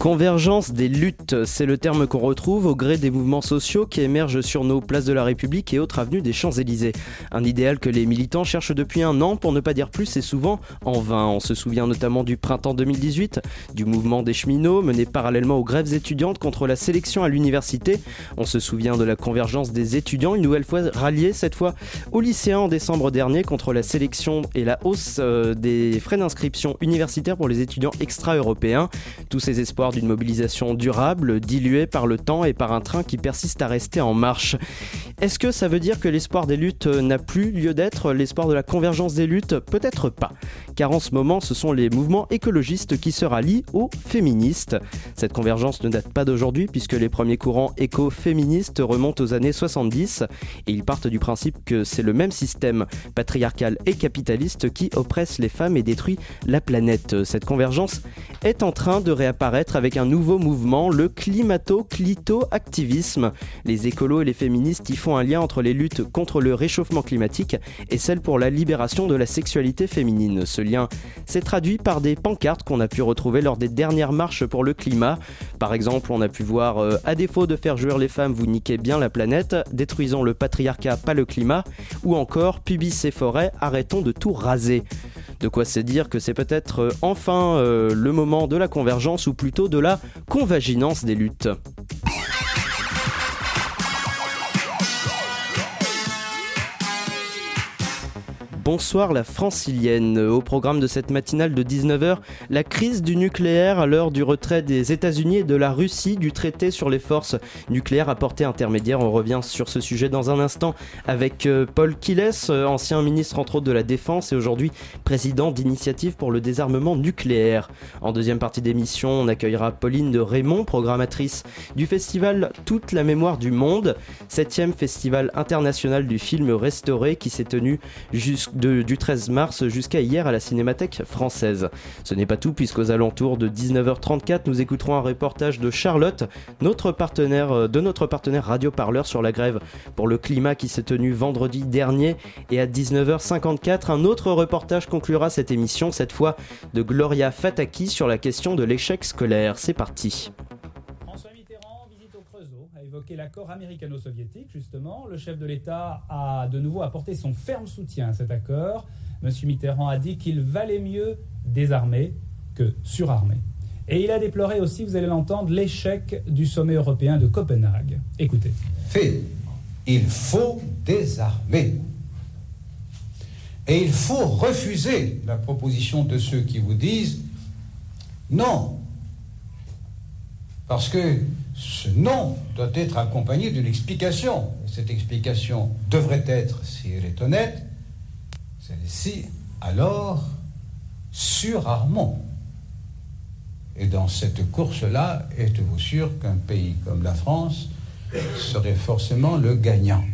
Convergence des luttes, c'est le terme qu'on retrouve au gré des mouvements sociaux qui émergent sur nos places de la République et autres avenues des Champs-Élysées. Un idéal que les militants cherchent depuis un an, pour ne pas dire plus, et souvent en vain. On se souvient notamment du printemps 2018, du mouvement des cheminots mené parallèlement aux grèves étudiantes contre la sélection à l'université. On se souvient de la convergence des étudiants, une nouvelle fois ralliée cette fois aux lycéens en décembre dernier contre la sélection et la hausse euh, des frais d'inscription universitaire pour les étudiants extra-européens. Tous ces espoirs d'une mobilisation durable, diluée par le temps et par un train qui persiste à rester en marche. Est-ce que ça veut dire que l'espoir des luttes n'a plus lieu d'être, l'espoir de la convergence des luttes? Peut-être pas, car en ce moment ce sont les mouvements écologistes qui se rallient aux féministes. Cette convergence ne date pas d'aujourd'hui puisque les premiers courants éco-féministes remontent aux années 70 et ils partent du principe que c'est le même système patriarcal et capitaliste qui oppresse les femmes et détruit la planète. Cette convergence est en train de réapparaître avec un nouveau mouvement, le climato-clito-activisme. Les écolos et les féministes y font un lien entre les luttes contre le réchauffement climatique et celles pour la libération de la sexualité féminine. S'est traduit par des pancartes qu'on a pu retrouver lors des dernières marches pour le climat. Par exemple, on a pu voir euh, à défaut de faire jouir les femmes, vous niquez bien la planète, détruisons le patriarcat, pas le climat, ou encore pubis et forêts, arrêtons de tout raser. De quoi c'est dire que c'est peut-être euh, enfin euh, le moment de la convergence ou plutôt de la convaginance des luttes. Bonsoir la francilienne. Au programme de cette matinale de 19h, la crise du nucléaire à l'heure du retrait des États-Unis et de la Russie du traité sur les forces nucléaires à portée intermédiaire. On revient sur ce sujet dans un instant avec euh, Paul Kiles, euh, ancien ministre entre autres de la Défense et aujourd'hui président d'Initiative pour le désarmement nucléaire. En deuxième partie d'émission, on accueillera Pauline de Raymond, programmatrice du festival Toute la mémoire du monde, septième festival international du film restauré qui s'est tenu jusqu'au du 13 mars jusqu'à hier à la Cinémathèque française. Ce n'est pas tout puisqu'aux alentours de 19h34 nous écouterons un reportage de Charlotte, euh, de notre partenaire Radio Parleur sur la grève pour le climat qui s'est tenue vendredi dernier et à 19h54 un autre reportage conclura cette émission, cette fois de Gloria Fataki sur la question de l'échec scolaire. C'est parti l'accord américano-soviétique, justement. Le chef de l'État a de nouveau apporté son ferme soutien à cet accord. M. Mitterrand a dit qu'il valait mieux désarmer que surarmer. Et il a déploré aussi, vous allez l'entendre, l'échec du sommet européen de Copenhague. Écoutez. Fait, il faut désarmer. Et il faut refuser la proposition de ceux qui vous disent non. Parce que ce non doit être accompagné d'une explication. Cette explication devrait être, si elle est honnête, celle-ci, alors, surarmons. Et dans cette course-là, êtes-vous sûr qu'un pays comme la France serait forcément le gagnant?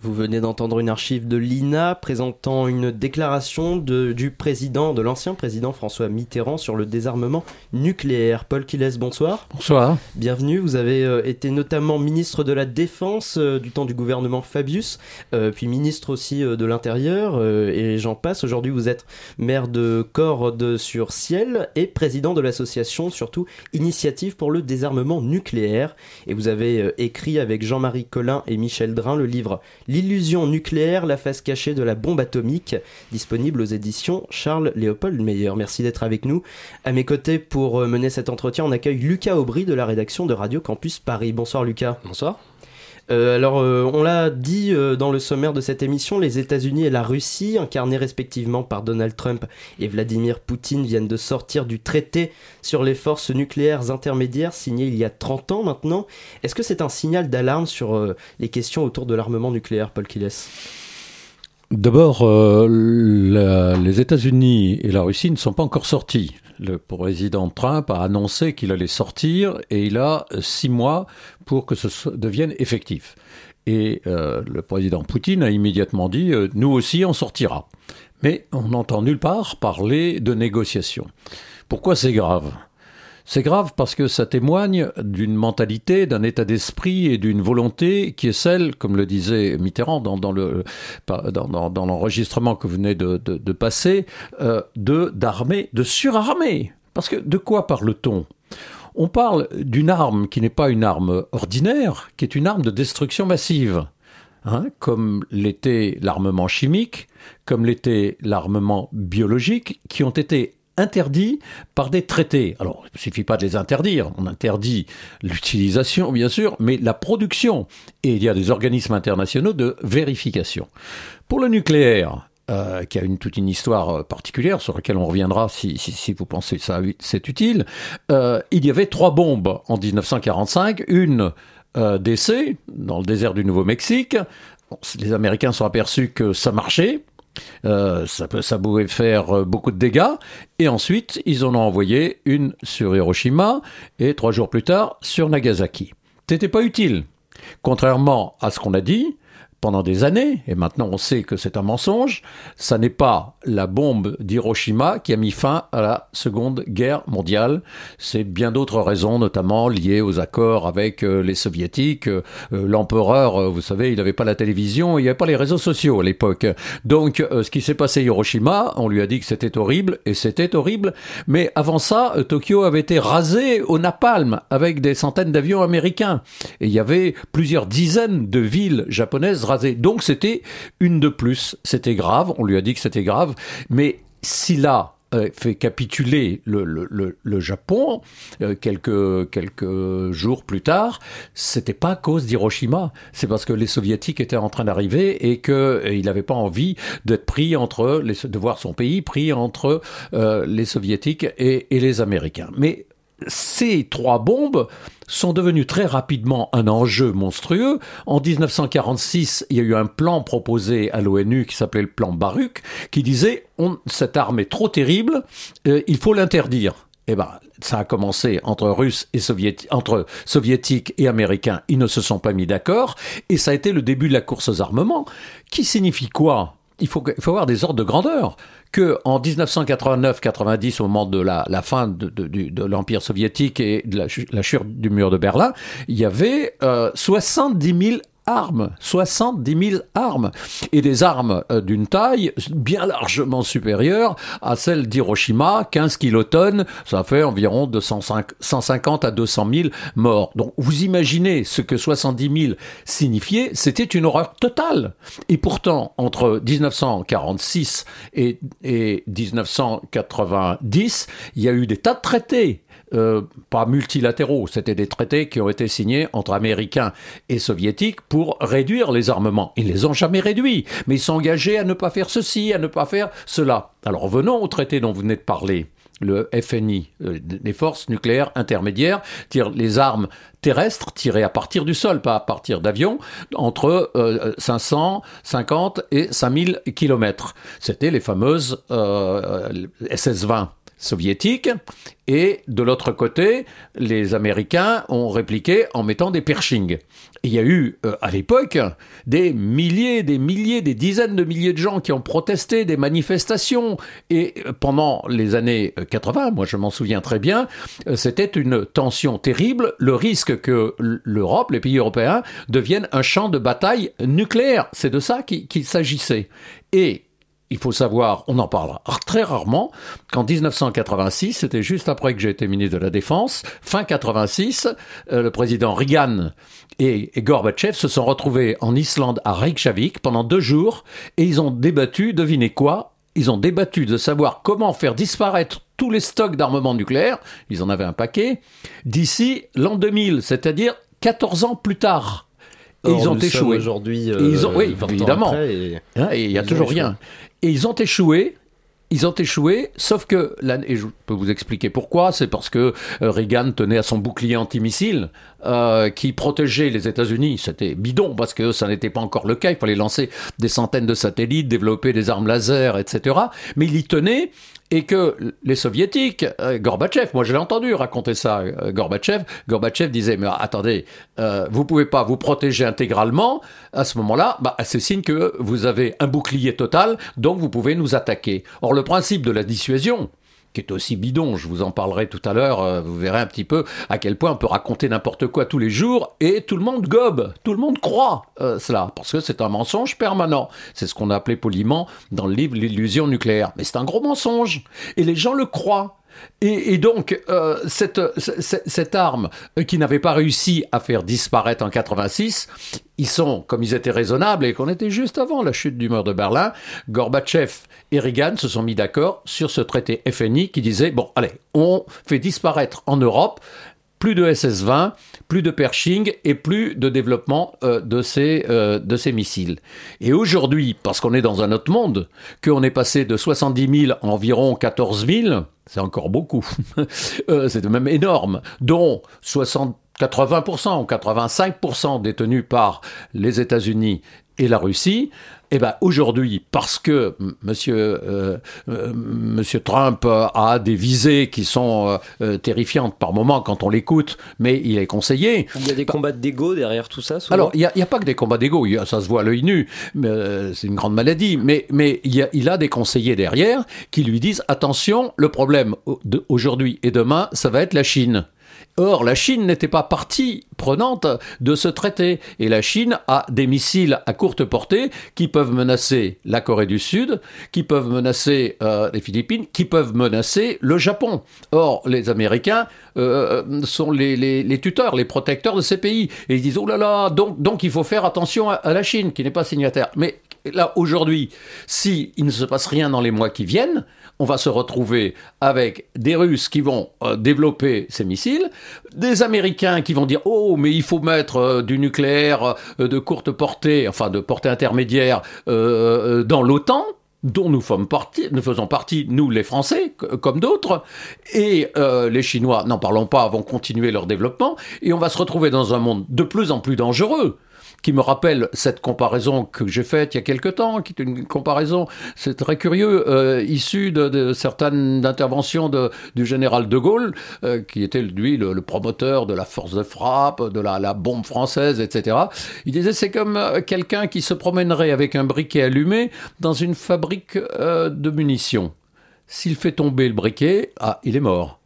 Vous venez d'entendre une archive de l'INA présentant une déclaration du président, de l'ancien président François Mitterrand sur le désarmement nucléaire. Paul Quiles, bonsoir. Bonsoir. Bienvenue. Vous avez euh, été notamment ministre de la Défense euh, du temps du gouvernement Fabius, euh, puis ministre aussi de l'Intérieur, et j'en passe. Aujourd'hui, vous êtes maire de Corde sur Ciel et président de l'association, surtout Initiative pour le désarmement nucléaire. Et vous avez écrit avec Jean-Marie Collin et Michel Drin le livre L'illusion nucléaire, la face cachée de la bombe atomique, disponible aux éditions Charles Léopold Meyer. Merci d'être avec nous. À mes côtés, pour euh, mener cet entretien, on accueille Lucas Aubry de la rédaction de Radio Campus Paris. Bonsoir Lucas. Bonsoir. Euh, alors, euh, on l'a dit euh, dans le sommaire de cette émission, les États-Unis et la Russie, incarnés respectivement par Donald Trump et Vladimir Poutine, viennent de sortir du traité sur les forces nucléaires intermédiaires signé il y a 30 ans maintenant. Est-ce que c'est un signal d'alarme sur les questions autour de l'armement nucléaire, Paul Kiles? D'abord, les États-Unis et la Russie ne sont pas encore sortis le président Trump a annoncé qu'il allait sortir et il a six mois pour que ce devienne effectif. Et euh, le président Poutine a immédiatement dit euh, Nous aussi, on sortira. Mais on n'entend nulle part parler de négociation. Pourquoi c'est grave? C'est grave parce que ça témoigne d'une mentalité, d'un état d'esprit et d'une volonté qui est celle, comme le disait Mitterrand dans, dans le dans, dans, l'enregistrement que vous venez de, de, passer, euh, de d'armer, de surarmer. Parce que de quoi parle-t-on? On parle d'une arme qui n'est pas une arme ordinaire, qui est une arme de destruction massive. Hein, comme l'était l'armement chimique, comme l'était l'armement biologique, qui ont été interdits par des traités. Alors, il ne suffit pas de les interdire, on interdit l'utilisation, bien sûr, mais la production. Et il y a des organismes internationaux de vérification. Pour le nucléaire, euh, qui a une, toute une histoire euh, particulière sur laquelle on reviendra si, vous pensez que ça c'est utile. Euh, il y avait trois bombes en 1945, une euh, d'essai dans le désert du Nouveau-Mexique. les Américains sont aperçus que ça marchait, euh, ça, pouvait faire euh, beaucoup de dégâts. Et ensuite, ils en ont envoyé une sur Hiroshima et trois jours plus tard sur Nagasaki. C'était pas utile. Contrairement à ce qu'on a dit, pendant des années, et maintenant on sait que c'est un mensonge, ça n'est pas la bombe d'Hiroshima qui a mis fin à la Seconde Guerre mondiale. C'est bien d'autres raisons, notamment liées aux accords avec euh, les soviétiques. Euh, l'empereur, euh, vous savez, il n'avait pas la télévision, il n'y avait pas les réseaux sociaux à l'époque. Donc ce qui s'est passé à Hiroshima, on lui a dit que c'était horrible, et c'était horrible. Mais avant ça, Tokyo avait été rasé au napalm avec des centaines d'avions américains. Et il y avait plusieurs dizaines de villes japonaises donc c'était une de plus. C'était grave, on lui a dit que c'était grave, mais s'il a euh, fait capituler le, Japon euh, quelques, quelques jours plus tard, c'était pas à cause d'Hiroshima, c'est parce que les soviétiques étaient en train d'arriver et qu'il euh, n'avait pas envie d'être pris entre, les, de voir son pays pris entre les soviétiques et, et les américains. Mais ces trois bombes sont devenues très rapidement un enjeu monstrueux. En 1946, il y a eu un plan proposé à l'ONU qui s'appelait le plan Baruch, qui disait on, cette arme est trop terrible, euh, il faut l'interdire. Eh ben, ça a commencé entre Russes et Soviétiques, entre Soviétiques et Américains. Ils ne se sont pas mis d'accord, et ça a été le début de la course aux armements. Qui signifie quoi? Il faut, il faut avoir des ordres de grandeur. Que en 1989-90, au moment de la, la fin de, de, de l'Empire soviétique et de la, la, chute du mur de Berlin, il y avait euh, 70 000 armes, 70 000 armes, et des armes euh, d'une taille bien largement supérieure à celle d'Hiroshima, 15 kilotonnes, ça fait environ 205, 150 à 200 000 morts. Donc vous imaginez ce que 70 000 signifiait, c'était une horreur totale. Et pourtant, entre 1946 et, et 1990, il y a eu des tas de traités euh, pas multilatéraux, c'était des traités qui ont été signés entre Américains et Soviétiques pour réduire les armements. Ils ne les ont jamais réduits, mais ils sont engagés à ne pas faire ceci, à ne pas faire cela. Alors revenons au traité dont vous venez de parler le FNI, euh, les forces nucléaires intermédiaires, les armes terrestres tirées à partir du sol, pas à partir d'avions, entre 550 euh, et 5000 kilomètres. C'était les fameuses SS-20 soviétiques. Et de l'autre côté, les Américains ont répliqué en mettant des Pershing. Il y a eu euh, à l'époque des milliers, des milliers, des dizaines de milliers de gens qui ont protesté, des manifestations. Et euh, pendant les années 80, euh, moi je m'en souviens très bien, c'était une tension terrible, le risque que l'Europe, les pays européens, deviennent un champ de bataille nucléaire. C'est de ça qu'il s'agissait. Et il faut savoir, on en parle très rarement, qu'en 1986, c'était juste après que j'ai été ministre de la Défense, fin 86, euh, le président Reagan et, Gorbatchev se sont retrouvés en Islande à Reykjavik pendant deux jours et ils ont débattu, devinez quoi Ils ont débattu de savoir comment faire disparaître tous les stocks d'armement nucléaire, ils en avaient un paquet, d'ici l'an 2000, c'est-à-dire 14 ans plus tard. Et ils ont échoué. Aujourd'hui, ils ont, oui, évidemment. Hein, et il n'y a toujours rien. Et ils ont échoué. Ils ont échoué, sauf que, et je peux vous expliquer pourquoi, c'est parce que euh, Reagan tenait à son bouclier antimissile euh, qui protégeait les États-Unis. C'était bidon parce que ça n'était pas encore le cas. Il fallait lancer des centaines de satellites, développer des armes laser, etc. Mais il y tenait et que les soviétiques, euh, Gorbatchev, moi je l'ai entendu raconter ça, euh, Gorbatchev, Gorbatchev disait mais attendez, euh, vous pouvez pas vous protéger intégralement, à ce moment-là, bah, c'est signe que vous avez un bouclier total, donc vous pouvez nous attaquer. Or le principe de la dissuasion, qui est aussi bidon. Je vous en parlerai tout à l'heure. euh, Vous verrez un petit peu à quel point on peut raconter n'importe quoi tous les jours et tout le monde gobe, tout le monde croit euh, cela parce que c'est un mensonge permanent. C'est ce qu'on a appelé poliment dans le livre l'illusion nucléaire. Mais c'est un gros mensonge et les gens le croient. Et, donc, euh, cette, cette, cette arme euh, qui n'avait pas réussi à faire disparaître en 86, ils sont, comme ils étaient raisonnables et qu'on était juste avant la chute du mur de Berlin, Gorbatchev et Reagan se sont mis d'accord sur ce traité FNI qui disait, bon, allez, on fait disparaître en Europe plus de SS-20, plus de Pershing et plus de développement euh, de, ces, euh, de ces missiles. Et aujourd'hui, parce qu'on est dans un autre monde, qu'on est passé de 70 000 à environ 14 000, c'est encore beaucoup, euh, c'est même énorme, dont 60, 80% ou 85% détenus par les États-Unis et la Russie, eh ben aujourd'hui, parce que m- Monsieur, euh, euh, Monsieur Trump a des visées qui sont euh, euh, terrifiantes par moment quand on l'écoute, mais il est conseillé. Il y a des combats d'ego derrière tout ça. souvent Alors, il n'y a, il y a pas que des combats d'ego, ça se voit à l'œil nu, mais, euh, c'est une grande maladie, mais, mais il, y a, il a des conseillers derrière qui lui disent attention, le problème aujourd'hui et demain, ça va être la Chine. Or, la Chine n'était pas partie prenante de ce traité. Et la Chine a des missiles à courte portée qui peuvent menacer la Corée du Sud, qui peuvent menacer euh, les Philippines, qui peuvent menacer le Japon. Or, les Américains euh, sont les, tuteurs, les protecteurs de ces pays. Et ils disent, oh là là, donc, il faut faire attention à, la Chine, qui n'est pas signataire. Mais là, aujourd'hui, si il ne se passe rien dans les mois qui viennent, on va se retrouver avec des Russes qui vont euh, développer ces missiles, des Américains qui vont dire oh mais il faut mettre euh, du nucléaire euh, de courte portée, enfin de portée intermédiaire dans l'OTAN dont nous, faisons partie, nous les Français, comme d'autres, et les Chinois, n'en parlons pas, vont continuer leur développement, et on va se retrouver dans un monde de plus en plus dangereux qui me rappelle cette comparaison que j'ai faite il y a quelque temps, qui est une comparaison, c'est très curieux, euh, issue de, de certaines interventions de, du général de Gaulle, euh, qui était lui le, le promoteur de la force de frappe, de la, la bombe française, etc. Il disait c'est comme euh, quelqu'un qui se promènerait avec un briquet allumé dans une fabrique euh, de munitions. S'il fait tomber le briquet, ah, il est mort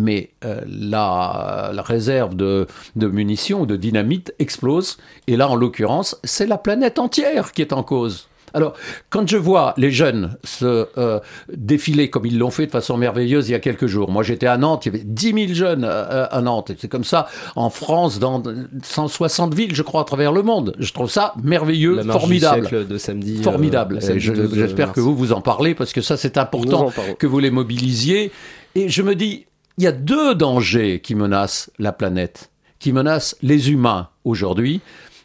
mais euh, la, la réserve de, de munitions ou de dynamite explose. Et là, en l'occurrence, c'est la planète entière qui est en cause. Alors, quand je vois les jeunes se euh, défiler comme ils l'ont fait de façon merveilleuse il y a quelques jours, moi j'étais à Nantes, il y avait 10 000 jeunes euh, à Nantes, c'est comme ça en France, dans 160 villes, je crois, à travers le monde. Je trouve ça merveilleux, La formidable. du siècle de samedi. Formidable. le samedi Et je- 12 J'espère que vous vous en parlez parce que ça c'est important que vous les mobilisiez. Et je me dis, il y a deux dangers qui menacent la planète, qui menacent les humains aujourd'hui.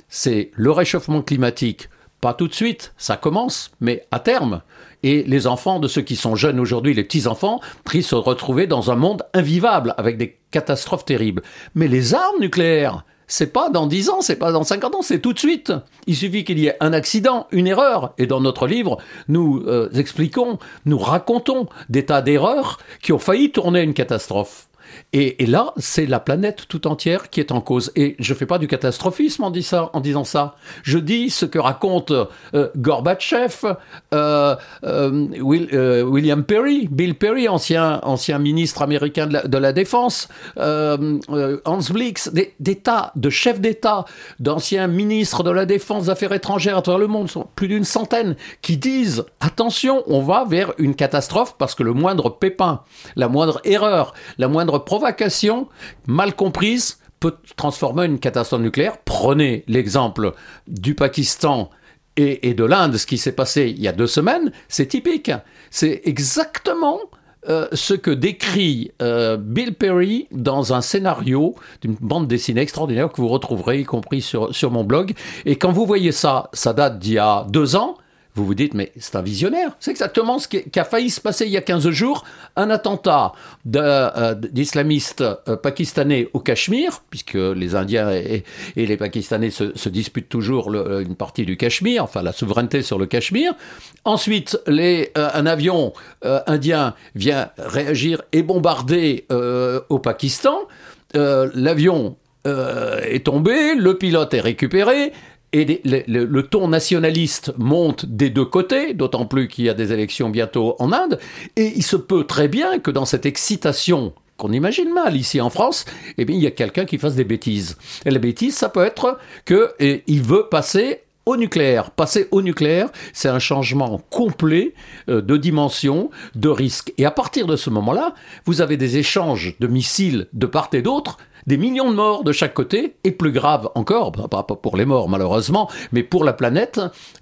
C'est le réchauffement climatique, pas tout de suite, ça commence, mais à terme. Et les enfants de ceux qui sont jeunes aujourd'hui, les petits-enfants, risquent de se retrouver dans un monde invivable avec des catastrophes terribles. Mais les armes nucléaires, c'est pas dans 10 ans, c'est pas dans 50 ans, c'est tout de suite. Il suffit qu'il y ait un accident, une erreur. Et dans notre livre, nous euh, expliquons, nous racontons des tas d'erreurs qui ont failli tourner une catastrophe. Et, là, c'est la planète tout entière qui est en cause. Et je fais pas du catastrophisme en, disant ça. Je dis ce que raconte euh, Gorbatchev, euh, euh, euh, William Perry, Bill Perry, ancien, ancien ministre américain de la, Défense, Hans Blix, des, tas de chefs d'État, d'anciens ministres de la Défense, Affaires étrangères à travers le monde, plus d'une centaine, qui disent attention, on va vers une catastrophe parce que le moindre pépin, la moindre erreur, la moindre provocation mal comprise peut transformer une catastrophe nucléaire. Prenez l'exemple du Pakistan et, et de l'Inde, ce qui s'est passé il y a deux semaines, c'est typique. C'est exactement euh, ce que décrit euh, Bill Perry dans un scénario d'une bande dessinée extraordinaire que vous retrouverez, y compris sur, sur mon blog. Et quand vous voyez ça, ça date d'il y a deux ans, vous vous dites, mais c'est un visionnaire. C'est exactement ce qui, a failli se passer il y a 15 jours. Un attentat euh, d'islamistes euh, pakistanais au Cachemire, puisque les Indiens et, les Pakistanais se, disputent toujours une partie du Cachemire, enfin la souveraineté sur le Cachemire. Ensuite, euh, un avion indien vient réagir et bombarder au Pakistan. L'avion est tombé, le pilote est récupéré, et le, ton nationaliste monte des deux côtés, d'autant plus qu'il y a des élections bientôt en Inde, et il se peut très bien que dans cette excitation qu'on imagine mal ici en France, eh bien, il y a quelqu'un qui fasse des bêtises. Et la bêtise, ça peut être qu'il veut passer au nucléaire. Passer au nucléaire, c'est un changement complet euh, de dimension, de risque. Et à partir de ce moment-là, vous avez des échanges de missiles de part et d'autre des millions de morts de chaque côté, et plus grave encore, pas pour les morts malheureusement, mais pour la planète,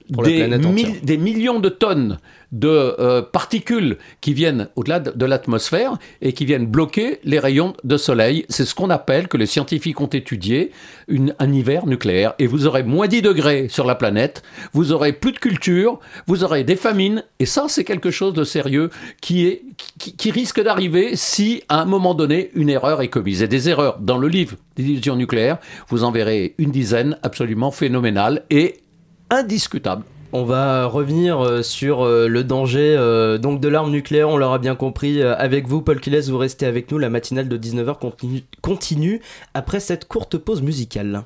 des, millions de tonnes de euh, particules qui viennent au-delà de, l'atmosphère et qui viennent bloquer les rayons de soleil. C'est ce qu'on appelle, que les scientifiques ont étudié, une, un hiver nucléaire. Et vous aurez moins 10 degrés sur la planète, vous aurez plus de culture, vous aurez des famines. Et ça, c'est quelque chose de sérieux qui, est, qui, qui risque d'arriver si, à un moment donné, une erreur est commise. Et des erreurs dans le livre d'illusion nucléaire, vous en verrez une dizaine absolument phénoménales et indiscutable. On va revenir euh, sur euh, le danger euh, donc de l'arme nucléaire, on l'aura bien compris avec vous, Paul Kiles, vous restez avec nous, la matinale de 19h continue, continue après cette courte pause musicale.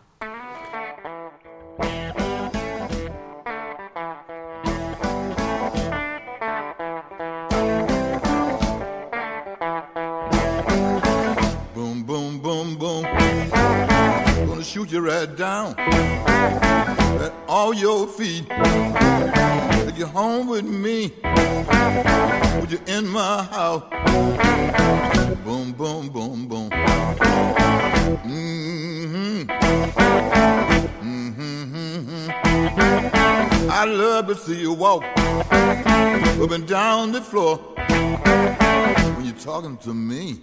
shoot you right down at all your feet. Take you home with me. Would you in my house? Boom, boom, boom, boom. Mm-hmm. Mm-hmm. I love to see you walk up and down the floor when you're talking to me.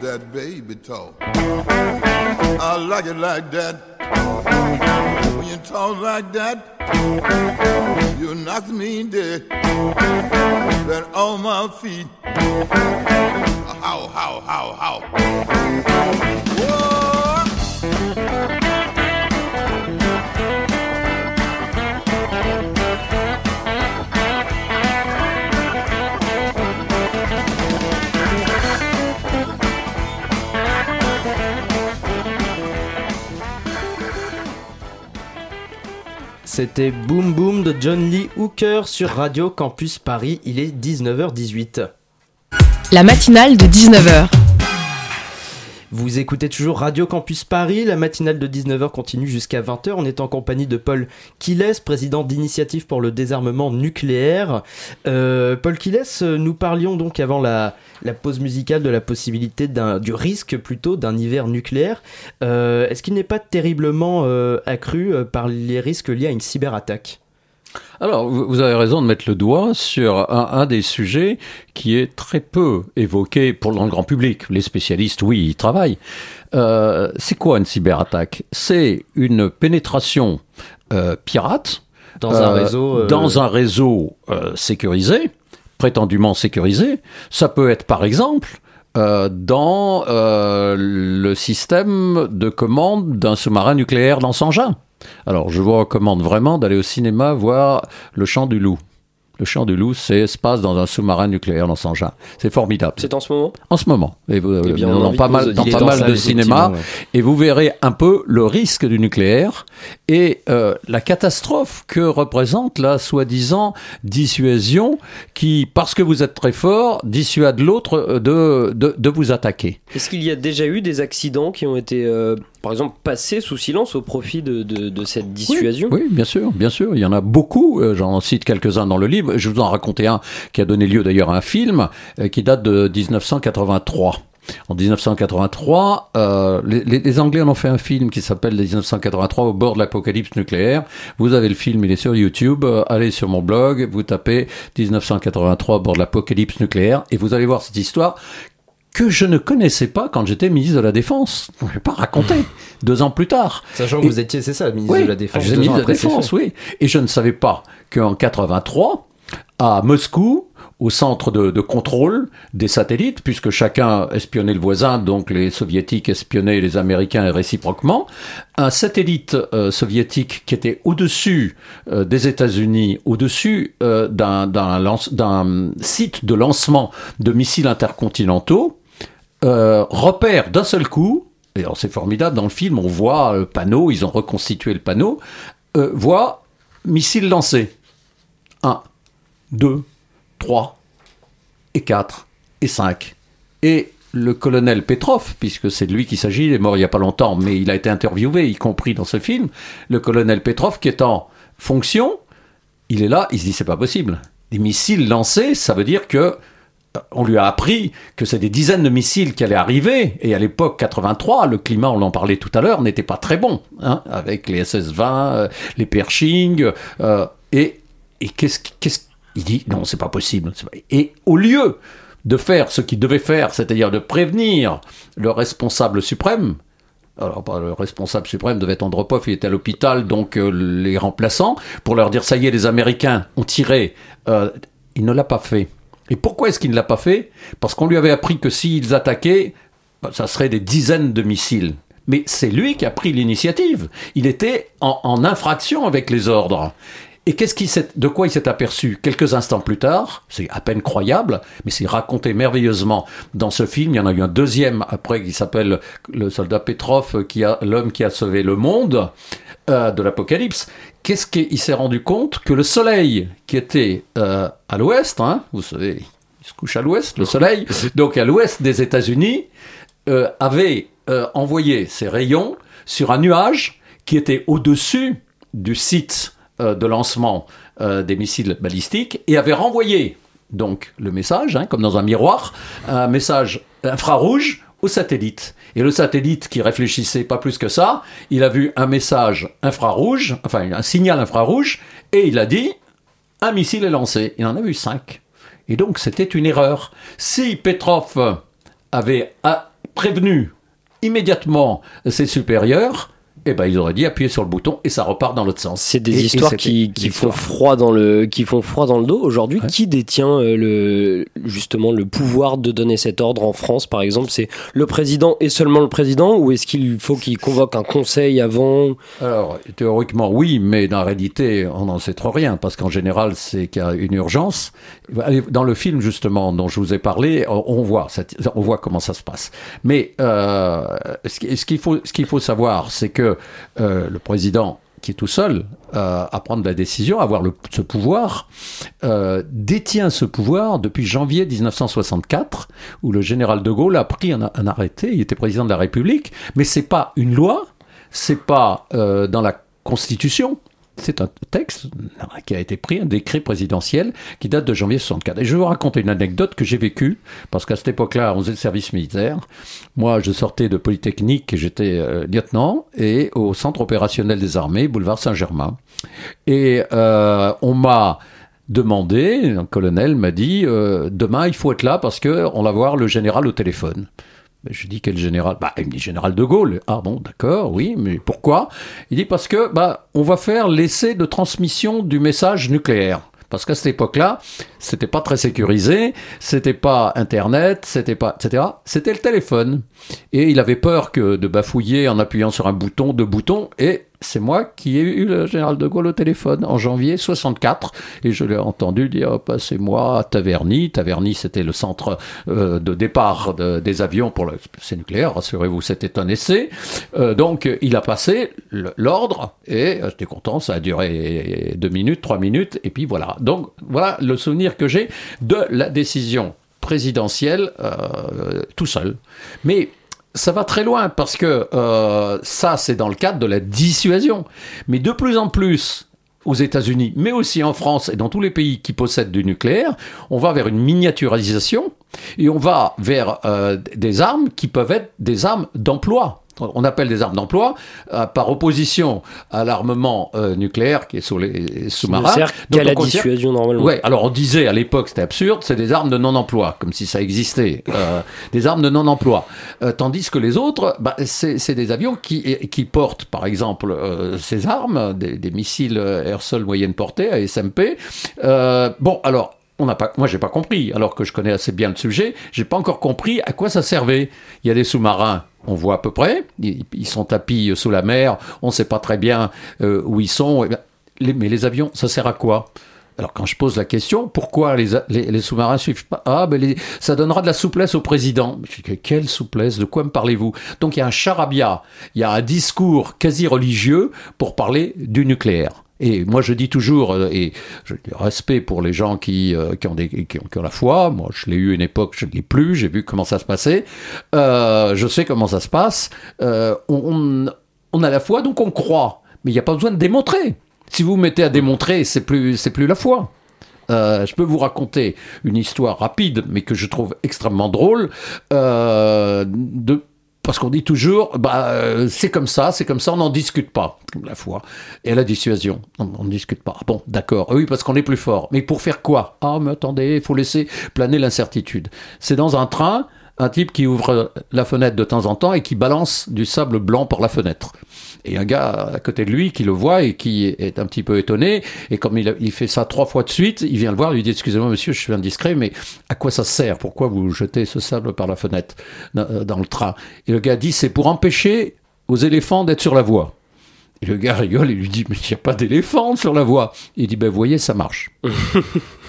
That baby talk. I like it like that. When you talk like that, you knock me dead. Then on my feet. How, how, how, how. Whoa. C'était Boom Boom de John Lee Hooker sur Radio Campus Paris. Il est 19h18. La matinale de 19h. Vous écoutez toujours Radio Campus Paris, la matinale de 19h continue jusqu'à 20h. On est en compagnie de Paul Quiles, président d'Initiative pour le désarmement nucléaire. Euh, Paul Quiles, nous parlions donc avant la, pause musicale de la possibilité du risque plutôt d'un hiver nucléaire. Euh, est-ce qu'il n'est pas terriblement euh, accru par les risques liés à une cyberattaque? Alors, vous avez raison de mettre le doigt sur un, des sujets qui est très peu évoqué pour le grand public. Les spécialistes, oui, ils travaillent. Euh, c'est quoi une cyberattaque? C'est une pénétration euh, pirate dans un euh, réseau, dans un réseau sécurisé, prétendument sécurisé. Ça peut être, par exemple, dans le système de commande d'un sous-marin nucléaire dans son engin. Alors, je vous recommande vraiment d'aller au cinéma voir Le Chant du Loup. Le Chant du Loup, c'est se passe dans un sous-marin nucléaire dans Saint-Jean. C'est formidable. C'est en ce moment? En ce moment. Et vous, eh dans pas mal, dans pas mal de cinémas. Et vous verrez un peu le risque du nucléaire et euh, la catastrophe que représente la soi-disant dissuasion qui, parce que vous êtes très fort, dissuade l'autre euh, de, de, de, vous attaquer. Est-ce qu'il y a déjà eu des accidents qui ont été euh, par exemple, passer sous silence au profit de, de, cette dissuasion oui, bien sûr, bien sûr. Il y en a beaucoup. Euh, j'en cite quelques-uns dans le livre. Je vous en raconter un qui a donné lieu d'ailleurs à un film euh, qui date de 1983. En 1983, euh, les, les, Anglais en ont fait un film qui s'appelle 1983 au bord de l'apocalypse nucléaire. Vous avez le film, il est sur YouTube. allez sur mon blog, vous tapez 1983 au bord de l'apocalypse nucléaire et vous allez voir cette histoire que je ne connaissais pas quand j'étais ministre de la Défense. Je ne vais pas raconter. Deux ans plus tard. Sachant que vous étiez, c'est ça, ministre Oui, de la Défense. j'étais deux ans ministre de la Défense, oui. Et je ne savais pas qu'en 83, à Moscou, au centre de, de contrôle des satellites, puisque chacun espionnait le voisin, donc les soviétiques espionnaient les américains et réciproquement, un satellite euh, soviétique qui était au-dessus euh, des États-Unis, au-dessus euh, d'un site de lancement de missiles intercontinentaux, euh, repère d'un seul coup, et alors c'est formidable, dans le film on voit le panneau, ils ont reconstitué le panneau, euh, voit missile lancé. 1, 2, 3, et 4, et 5. Et le colonel Petrov, puisque c'est de lui qu'il s'agit, il est mort il n'y a pas longtemps, mais il a été interviewé, y compris dans ce film, le colonel Petrov qui est en fonction, il est là, il se dit c'est pas possible. Des missiles lancés, ça veut dire que euh, on lui a appris que c'est des dizaines de missiles qui allaient arriver, et à l'époque 83, le climat, on en parlait tout à l'heure, n'était pas très bon, hein, avec les SS-20, euh, les Pershing, euh, et, et qu'est-ce qu'est-ce il dit non, c'est pas possible. Et au lieu de faire ce qu'il devait faire, c'est-à-dire de prévenir le responsable suprême, alors le responsable suprême devait être Andropov, il était à l'hôpital, donc euh, les remplaçants, pour leur dire ça y est, les Américains ont tiré, il ne l'a pas fait. Et pourquoi est-ce qu'il ne l'a pas fait? Parce qu'on lui avait appris que s'ils attaquaient, bah, ça serait des dizaines de missiles. Mais c'est lui qui a pris l'initiative. Il était en, infraction avec les ordres. Et qu'est-ce de quoi il s'est aperçu quelques instants plus tard? C'est à peine croyable, mais c'est raconté merveilleusement dans ce film. Il y en a eu un deuxième après qui s'appelle Le soldat Petrov, l'homme qui a sauvé le monde euh, de l'Apocalypse. Qu'est-ce qu'il s'est rendu compte que le soleil qui était euh, à l'ouest, hein, vous savez, il se couche à l'ouest, le soleil, donc à l'ouest des États-Unis, euh, avait envoyé ses rayons sur un nuage qui était au-dessus du site de lancement des missiles balistiques et avait renvoyé donc le message, hein, comme dans un miroir, un message infrarouge au satellite. Et le satellite qui réfléchissait pas plus que ça, il a vu un message infrarouge, enfin un signal infrarouge, et il a dit un missile est lancé. Il en a vu cinq. Et donc c'était une erreur. Si Petrov avait prévenu immédiatement ses supérieurs, eh ben ils auraient dit appuyer sur le bouton et ça repart dans l'autre sens. C'est des Et- histoires qui, des qui font histoires. froid dans le qui font froid dans le dos. Aujourd'hui, qui détient euh, le justement le pouvoir de donner cet ordre en France, par exemple? C'est le président et seulement le président, ou est-ce qu'il faut qu'il convoque un conseil avant? Alors, théoriquement, oui, mais dans la réalité, on n'en sait trop rien, parce qu'en général, c'est qu'il y a une urgence. Dans le film, justement, dont je vous ai parlé, on voit, cette- on voit comment ça se passe. Mais euh, ce qui- ce qu'il faut, ce qu'il faut savoir, c'est que le président, qui est tout seul euh, à prendre la décision, à avoir ce pouvoir, euh, détient ce pouvoir depuis janvier 1964, où le général de Gaulle a pris un, arrêté. Il était président de la République, mais c'est pas une loi, c'est pas euh, dans la Constitution. C'est un texte qui a été pris, un décret présidentiel qui date de janvier 64. Et je vais vous raconter une anecdote que j'ai vécue, parce qu'à cette époque-là, on faisait le service militaire. Moi, je sortais de Polytechnique, j'étais euh, lieutenant, et au centre opérationnel des armées, boulevard Saint-Germain. Et euh, on m'a demandé, un colonel m'a dit, euh, demain, il faut être là parce que on va voir le général au téléphone. Ben, je dis quel général Bah, il me dit général de Gaulle. Ah bon, d'accord, oui, mais pourquoi? Il dit parce que bah on va faire l'essai de transmission du message nucléaire. Parce qu'à cette époque-là, c'était pas très sécurisé, c'était pas Internet, c'était pas, etc. C'était le téléphone. Et il avait peur que de bafouiller en appuyant sur un bouton, deux boutons, et c'est moi qui ai eu le général de Gaulle au téléphone en janvier 64 et je l'ai entendu dire passez-moi à Taverny. Taverny c'était le centre euh, de départ de- des avions pour le c'est nucléaire, rassurez-vous, c'était un essai. Euh, donc il a passé l'ordre et euh, j'étais content, ça a duré deux minutes, trois minutes et puis voilà. Donc voilà le souvenir que j'ai de la décision présidentielle euh, tout seul. Mais ça va très loin parce que euh, ça, c'est dans le cadre de la dissuasion. Mais de plus en plus, aux États-Unis, mais aussi en France et dans tous les pays qui possèdent du nucléaire, on va vers une miniaturisation et on va vers euh, des armes qui peuvent être des armes d'emploi. On appelle des armes d'emploi euh, par opposition à l'armement euh, nucléaire qui est sur les sous-marins. Donc la dissuasion normalement. Ouais, alors on disait à l'époque, c'était absurde, c'est des armes de non-emploi, comme si ça existait, euh, des armes de non-emploi. tandis que les autres, bah, c'est des avions qui, qui portent, par exemple, ces armes, des, des missiles air-sol moyenne portée, ASMP. bon, alors on n'a pas, moi j'ai pas compris, alors que je connais assez bien le sujet, j'ai pas encore compris à quoi ça servait. Il y a des sous-marins, on voit à peu près, ils, sont tapis sous la mer, on ne sait pas très bien euh, où ils sont, eh mais les avions, ça sert à quoi? Alors quand je pose la question, pourquoi les, les, sous-marins suivent pas? Ah, ben ça donnera de la souplesse au président. Je dis, quelle souplesse De quoi me parlez-vous? Donc il y a un charabia, il y a un discours quasi religieux pour parler du nucléaire. Et moi, je dis toujours, euh, et je respect pour les gens qui, euh, qui, ont, qui, ont, la foi. Moi, je l'ai eu une époque, je ne l'ai plus. J'ai vu comment ça se passait. Euh, je sais comment ça se passe. on, on, a la foi, donc on croit. Mais il n'y a pas besoin de démontrer. Si vous vous mettez à démontrer, c'est plus, c'est plus la foi. je peux vous raconter une histoire rapide, mais que je trouve extrêmement drôle, de parce qu'on dit toujours, bah, euh, c'est comme ça, c'est comme ça, on n'en discute pas, la foi. Et la dissuasion, on ne discute pas. Bon, d'accord, oui, parce qu'on est plus fort. Mais pour faire quoi? Ah, mais attendez, il faut laisser planer l'incertitude. C'est dans un train, un type qui ouvre la fenêtre de temps en temps et qui balance du sable blanc par la fenêtre. Et un gars à côté de lui qui le voit et qui est un petit peu étonné. Et comme il, fait ça trois fois de suite, il vient le voir, il lui dit Excusez-moi, monsieur, je suis indiscret, mais à quoi ça sert? Pourquoi vous jetez ce sable par la fenêtre euh, dans, le train? Et le gars dit C'est pour empêcher aux éléphants d'être sur la voie. Et le gars rigole et lui dit Mais il n'y a pas d'éléphants sur la voie. Il dit Ben, voyez, ça marche.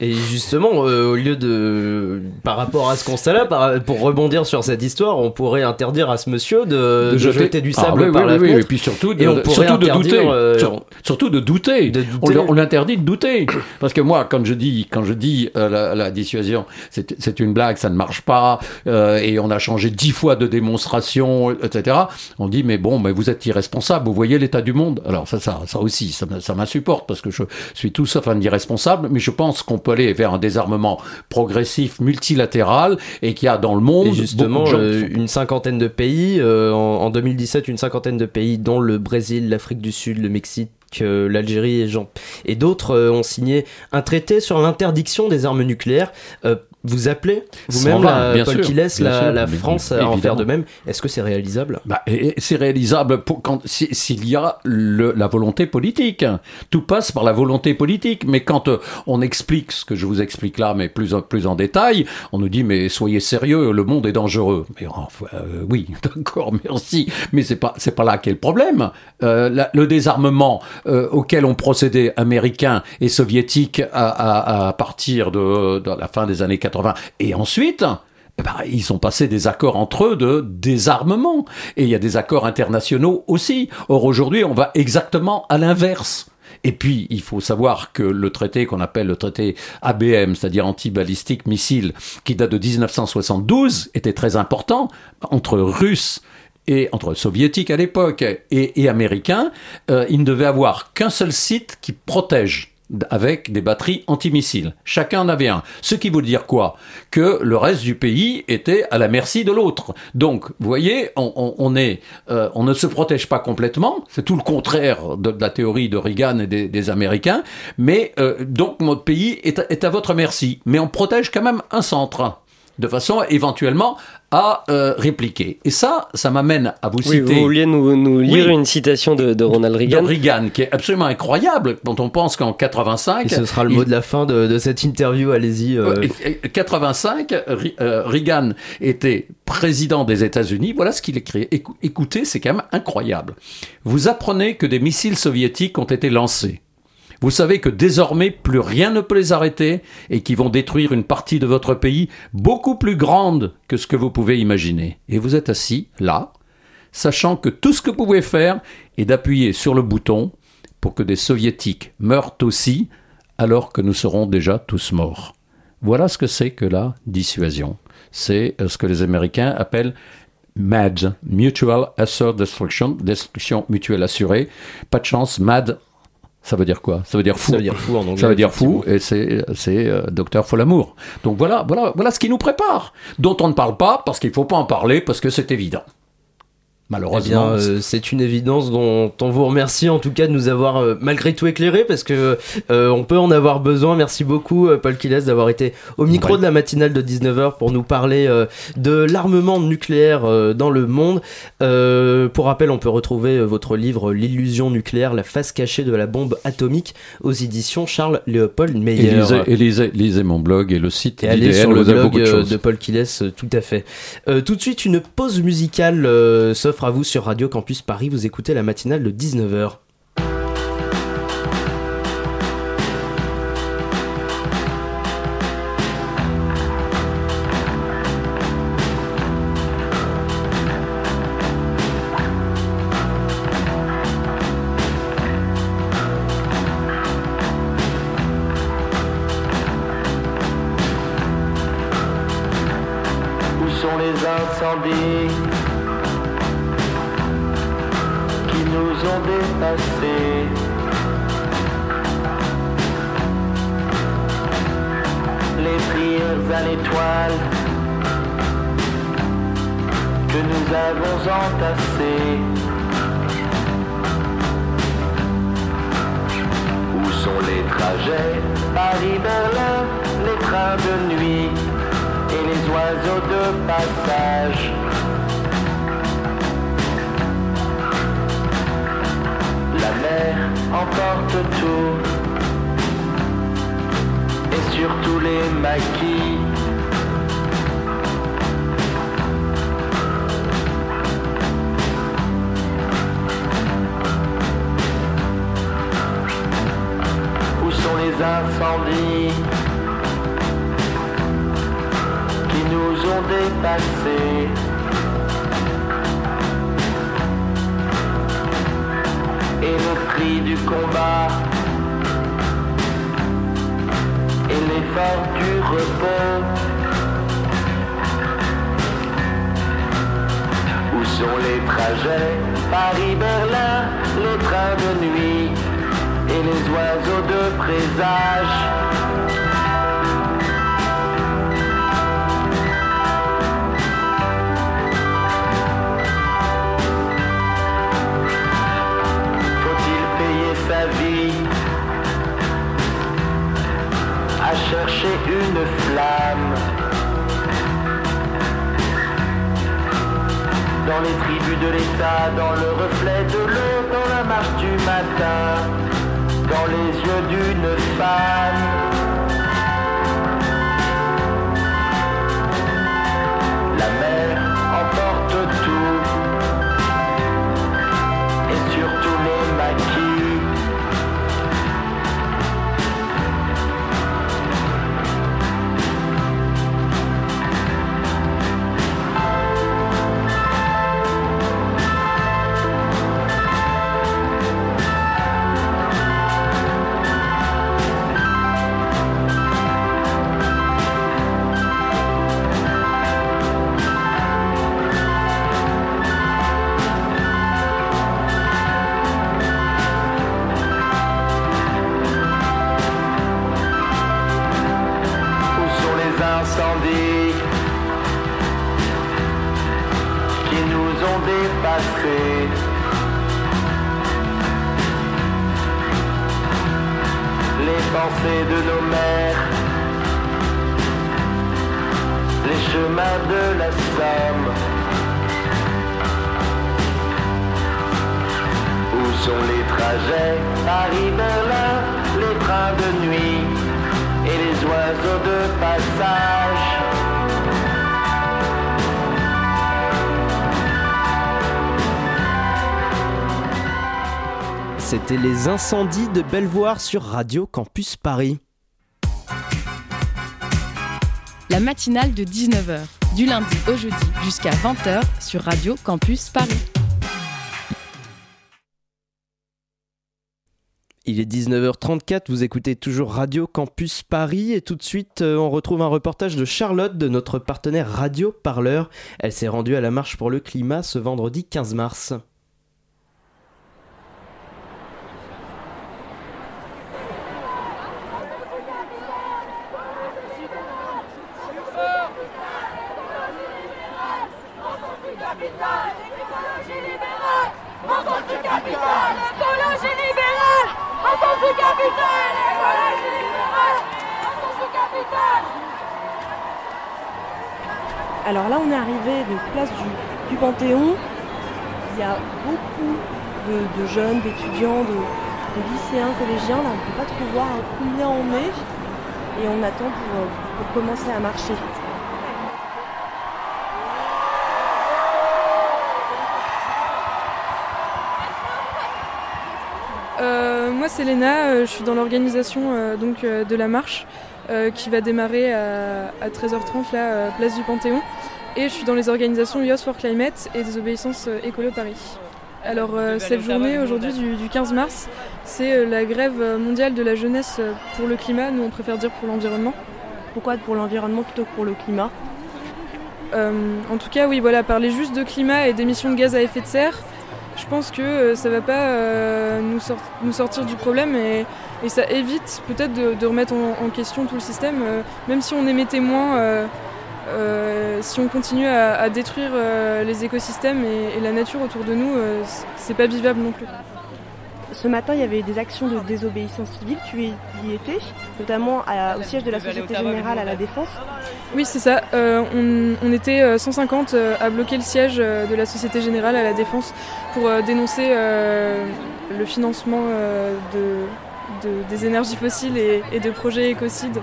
Et justement, euh, au lieu de, par rapport à ce constat-là, pour rebondir sur cette histoire, on pourrait interdire à ce monsieur de, de, jeter du sable ah, par la fenêtre. et puis surtout, de, surtout de douter, euh, surtout de douter. On, l'interdit de douter, parce que moi, quand je dis, quand je dis euh, la, la, dissuasion, c'est une blague, ça ne marche pas, et on a changé dix fois de démonstration, etc. On dit mais bon, mais vous êtes irresponsable, vous voyez l'état du monde. Alors ça, ça, ça aussi, ça, ça m'insupporte parce que je suis tout sauf un irresponsable, mais je pense qu'on aller vers un désarmement progressif multilatéral et qu'il y a dans le monde justement euh, une cinquantaine de pays euh, en, 2017 une cinquantaine de pays dont le Brésil, l'Afrique du Sud, le Mexique l'Algérie et, et d'autres euh, ont signé un traité sur l'interdiction des armes nucléaires vous appelez vous-même Paul qui laisse la, France à en faire de même. Est-ce que c'est réalisable? Bah, C'est réalisable s'il y a la volonté politique. Tout passe par la volonté politique. Mais quand euh, on explique ce que je vous explique là, mais plus, plus en détail, on nous dit mais soyez sérieux, le monde est dangereux. Mais enfin, euh, oui, d'accord, merci. Mais c'est pas c'est pas là qu'est le problème. Euh, le désarmement auquel ont procédé américains et soviétiques à, à, partir de, de la fin des années 80 et ensuite, ils ont passé des accords entre eux de désarmement. Et il y a des accords internationaux aussi. Or, aujourd'hui, on va exactement à l'inverse. Et puis, il faut savoir que le traité qu'on appelle le traité ABM, c'est-à-dire anti-balistique missile, qui date de 1972, était très important entre Russes et entre soviétiques à l'époque et, américains. Il ne devait avoir qu'un seul site qui protège avec des batteries antimissiles. Chacun en avait un. Ce qui veut dire quoi? Que le reste du pays était à la merci de l'autre. Donc, vous voyez, on, est, euh, on ne se protège pas complètement. C'est tout le contraire de, la théorie de Reagan et des, Américains. Mais euh, donc, notre pays est, est à votre merci. Mais on protège quand même un centre de façon éventuellement à euh, répliquer. Et ça, ça m'amène à vous citer. Vous vouliez nous, lire une citation de, Ronald Reagan De Reagan, qui est absolument incroyable quand on pense qu'en 85. Et ce sera le mot de la fin de, cette interview, allez-y. Euh. 85, euh, Reagan était président des États-Unis. Voilà ce qu'il écrit. Écoutez, c'est quand même incroyable. Vous apprenez que des missiles soviétiques ont été lancés. Vous savez que désormais plus rien ne peut les arrêter et qu'ils vont détruire une partie de votre pays beaucoup plus grande que ce que vous pouvez imaginer. Et vous êtes assis, là, sachant que tout ce que vous pouvez faire est d'appuyer sur le bouton pour que des soviétiques meurent aussi alors que nous serons déjà tous morts. Voilà ce que c'est que la dissuasion. C'est euh, ce que les Américains appellent MAD, Mutual Assured Destruction, destruction mutuelle assurée. Pas de chance, MAD ça veut dire quoi? Ça veut dire fou. Ça veut dire fou en anglais. Ça veut dire fou, et c'est c'est euh, docteur Folamour. Donc voilà, voilà, voilà ce qui nous prépare, dont on ne parle pas parce qu'il faut pas en parler parce que c'est évident. Malheureusement. Eh euh, c'est une évidence dont on vous remercie en tout cas de nous avoir euh, malgré tout éclairé parce que euh, on peut en avoir besoin. Merci beaucoup Paul Kiles d'avoir été au micro de la matinale de 19h pour nous parler de l'armement nucléaire dans le monde. pour rappel, on peut retrouver votre livre L'illusion nucléaire, la face cachée de la bombe atomique aux éditions Charles Léopold Meyer. Et lisez, mon blog et le site. Et allez sur le blog de Paul Kiles, tout à fait. tout de suite, une pause musicale, sauf à vous sur Radio Campus Paris. Vous écoutez la matinale de 19h. à chercher une flamme dans les tribus de l'État, dans le reflet de l'eau, dans la marche du matin, dans les yeux d'une femme. La mer Les pensées de nos mères, les chemins de la Somme. Où sont les trajets? Paris-Berlin, les trains de nuit et les oiseaux de passage. C'était les incendies de Belvoir sur Radio Campus Paris. La matinale de 19h, du lundi au jeudi jusqu'à 20h sur Radio Campus Paris. Il est 19h34, vous écoutez toujours Radio Campus Paris et tout de suite euh, on retrouve un reportage de Charlotte de notre partenaire Radio Parleur. Elle s'est rendue à la marche pour le climat ce vendredi 15 mars. capitale, l'écologie libérale, ensemble du capital, l'écologie libérale, ensemble du capital, l'écologie libérale, ensemble du capital. Alors là, on est arrivé donc place du, du Panthéon. Il y a beaucoup de, jeunes, d'étudiants, de, lycéens, collégiens. Là, on ne peut pas trop voir combien on est. Et on attend pour, pour commencer à marcher. Euh, moi c'est Léna, euh, je suis dans l'organisation euh, donc euh, de la marche euh, qui va démarrer à, à 13h30 là, euh, place du Panthéon. Et je suis dans les organisations Youth for Climate et Désobéissance euh, Écolo Paris. Alors euh, cette journée aujourd'hui du, du 15 mars, c'est euh, la grève mondiale de la jeunesse pour le climat, nous on préfère dire pour l'environnement. Pourquoi pour l'environnement plutôt que pour le climat? Euh, en tout cas, oui, voilà, parler juste de climat et d'émissions de gaz à effet de serre, je pense que euh, ça va pas euh, nous, sort- nous sortir du problème et, et ça évite peut-être de, de remettre en, en question tout le système, euh, même si on émettait moins. Euh, si on continue à, à détruire euh, les écosystèmes et, et la nature autour de nous, euh, c'est pas vivable non plus. Ce matin, il y avait des actions de désobéissance civile. Tu y étais, notamment à- au siège de la Société Générale à la Défense. Oui, c'est ça. Euh, on, on était euh, 150 euh, à bloquer le siège de la Société Générale à la Défense pour dénoncer euh, le financement euh, de, de- des énergies fossiles et, et de projets écocides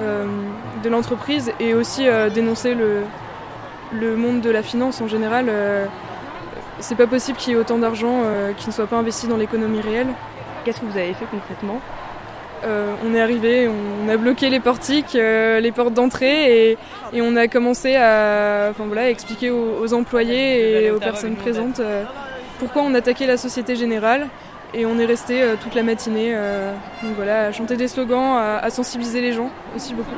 de l'entreprise et aussi euh, dénoncer le, le monde de la finance en général. Euh, c'est pas possible qu'il y ait autant d'argent euh, qui ne soit pas investi dans l'économie réelle. Qu'est-ce que vous avez fait concrètement? Euh, on est arrivé, on a bloqué les portiques, euh, les portes d'entrée et, et on a commencé à, enfin voilà, à expliquer aux, aux employés et aux personnes présentes euh, pourquoi on attaquait la Société Générale. Et on est resté euh, toute la matinée, euh, à chanter des slogans, à sensibiliser les gens aussi beaucoup.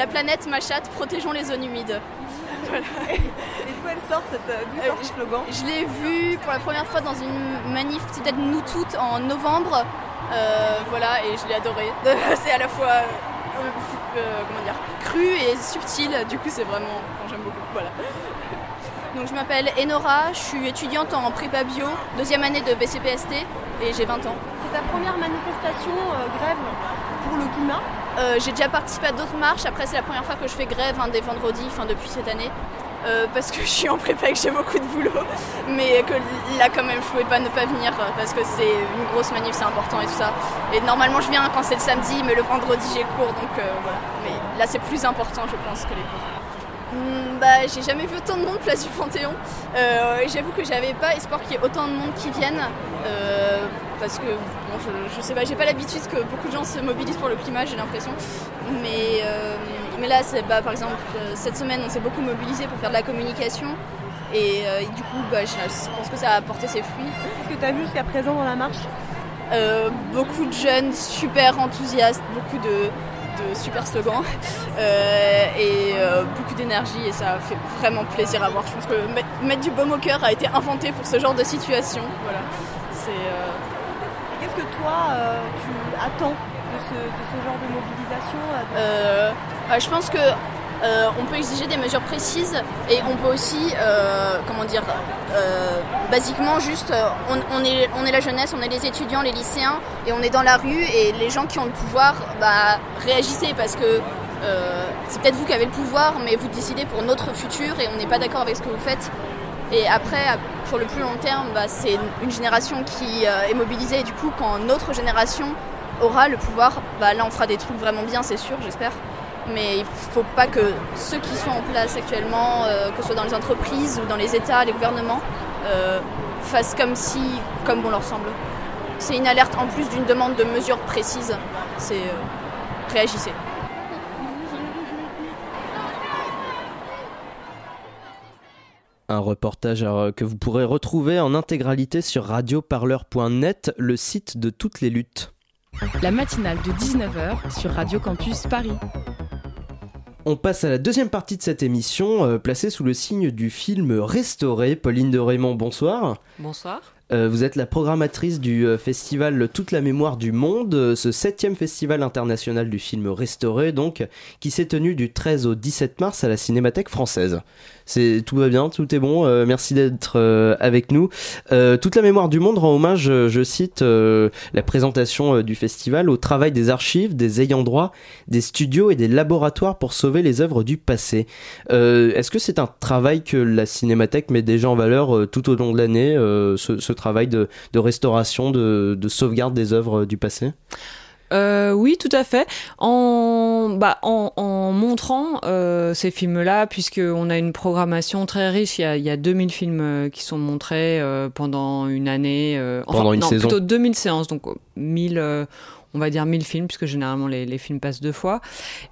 La planète, ma chatte, protégeons les zones humides. Voilà. Et d'où elle sort cette sort ce slogan Je l'ai vu pour la première fois dans une manif, peut-être nous toutes en novembre. Euh, voilà, et je l'ai adoré. c'est à la fois euh, euh, comment dire, cru et subtil. Du coup, c'est vraiment, enfin, j'aime beaucoup. Voilà. Donc, je m'appelle Enora, je suis étudiante en prépa bio, deuxième année de BCPST, et j'ai 20 ans. C'est ta première manifestation euh, grève pour le climat Euh, j'ai déjà participé à d'autres marches. Après, c'est la première fois que je fais grève un des vendredis, enfin depuis cette année, Euh, parce que je suis en prépa et que j'ai beaucoup de boulot. Mais que là, quand même, je pouvais pas ne pas venir euh, parce que c'est une grosse manif, c'est important et tout ça. Et normalement, je viens quand c'est le samedi, mais le vendredi, j'ai cours, donc voilà. Mais là, c'est plus important, je pense, que les cours. Hmm, bah, j'ai jamais vu autant de monde place du Panthéon. J'avoue que j'avais pas espoir qu'il y ait autant de monde qui vienne. Parce que, bon, je, je sais pas, j'ai pas l'habitude que beaucoup de gens se mobilisent pour le climat, j'ai l'impression. Mais, euh, mais là, c'est, bah, par exemple, euh, cette semaine, on s'est beaucoup mobilisé pour faire de la communication. Et, euh, et du coup, bah, je pense que ça a apporté ses fruits. Qu'est-ce que tu as vu jusqu'à présent dans la marche? Euh, beaucoup de jeunes super enthousiastes, beaucoup de, de super slogans euh, et euh, beaucoup d'énergie et ça fait vraiment plaisir à voir. Je pense que mettre, mettre du baume au cœur a été inventé pour ce genre de situation. Voilà. Toi euh, tu attends de ce, genre de mobilisation euh, Euh, je pense que on peut exiger des mesures précises et on peut aussi, comment dire, basiquement juste, on, est, on est la jeunesse, on est les étudiants, les lycéens et on est dans la rue et les gens qui ont le pouvoir, bah, réagissez parce que c'est peut-être vous qui avez le pouvoir, mais vous décidez pour notre futur et on n'est pas d'accord avec ce que vous faites. Et après, sur le plus long terme, bah, c'est une génération qui euh, est mobilisée et du coup, quand notre génération aura le pouvoir, bah, là on fera des trucs vraiment bien, c'est sûr, j'espère. Mais il faut pas que ceux qui sont en place actuellement, euh, que ce soit dans les entreprises ou dans les États, les gouvernements, euh, fassent comme si, comme bon leur semble. C'est une alerte en plus d'une demande de mesures précises. C'est réagissez. Un reportage euh, que vous pourrez retrouver en intégralité sur radioparleur.net, le site de toutes les luttes. La matinale de 19h sur Radio Campus Paris. On passe à la deuxième partie de cette émission, euh, placée sous le signe du film Restauré. Pauline de Raymond, bonsoir. Bonsoir. Euh, vous êtes la programmatrice du euh, festival Toute la mémoire du monde, euh, ce septième festival international du film restauré, donc, qui s'est tenu du 13 au 17 mars à la Cinémathèque française. C'est tout va bien, tout est bon. merci d'être avec nous. Toute la mémoire du monde rend hommage, je cite, la présentation du festival au travail des archives, des ayants droit, des studios et des laboratoires pour sauver les œuvres du passé. Est-ce que c'est un travail que la Cinémathèque met déjà en valeur tout au long de l'année, ce, ce travail de, de restauration, de, de sauvegarde des œuvres du passé? Euh, oui, tout à fait. En, bah, en, en montrant euh, ces films-là, puisqu'on a une programmation très riche, il y a, il y a 2000 films euh, qui sont montrés euh, pendant une année. euh, enfin, Pendant une non, saison. plutôt 2000 séances, donc 1000... euh, on va dire 1000 films, puisque généralement les, les films passent deux fois.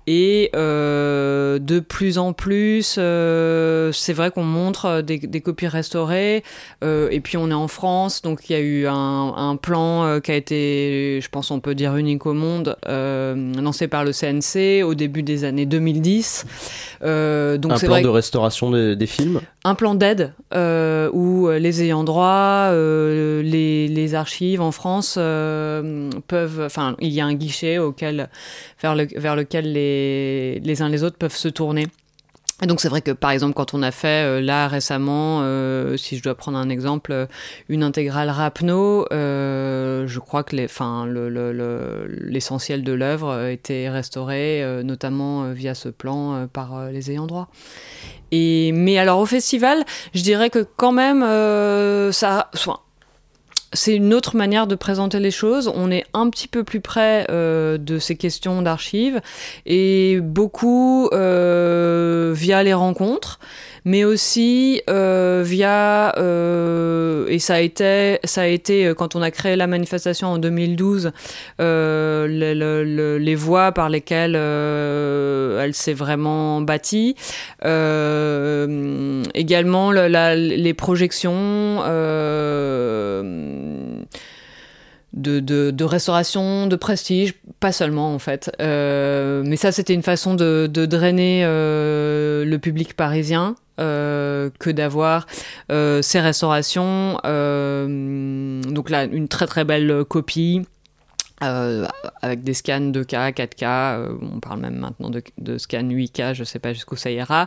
Et euh, de plus en plus, euh, c'est vrai qu'on montre des, des copies restaurées. euh, et puis on est en France, donc il y a eu un, un plan euh, qui a été, je pense on peut dire unique au monde, euh, lancé par le CNC au début des années 2010. Euh, donc Un plan vrai de restauration des, des films? Un plan d'aide euh, où euh, les ayants droit, euh, les, archives en France peuvent, enfin, il y a un guichet vers lequel les, les uns les autres peuvent se tourner. Et donc c'est vrai que par exemple quand on a fait euh, là récemment, euh, si je dois prendre un exemple, euh, une intégrale Rapno, euh, je crois que les, enfin, le- le- le- l'essentiel de l'œuvre euh, était restauré, notamment via ce plan par les ayants droit. Et mais alors au festival, je dirais que quand même ça, soit, c'est une autre manière de présenter les choses. On est un petit peu plus près euh, de ces questions d'archives et beaucoup euh, via les rencontres, mais aussi euh, via euh, et ça a été ça a été euh, quand on a créé la manifestation en 2012 euh, le- le- le- les voies par lesquelles euh, elle s'est vraiment bâtie. Également le- la- les projections. De, restauration, de prestige, pas seulement en fait. Euh, mais ça, c'était une façon de, de drainer euh, le public parisien. euh, que d'avoir euh, ces restaurations. donc là, une très très belle copie. Euh, avec des scans 2K, 4K, euh, on parle même maintenant de, de scan 8K, je sais pas jusqu'où ça ira,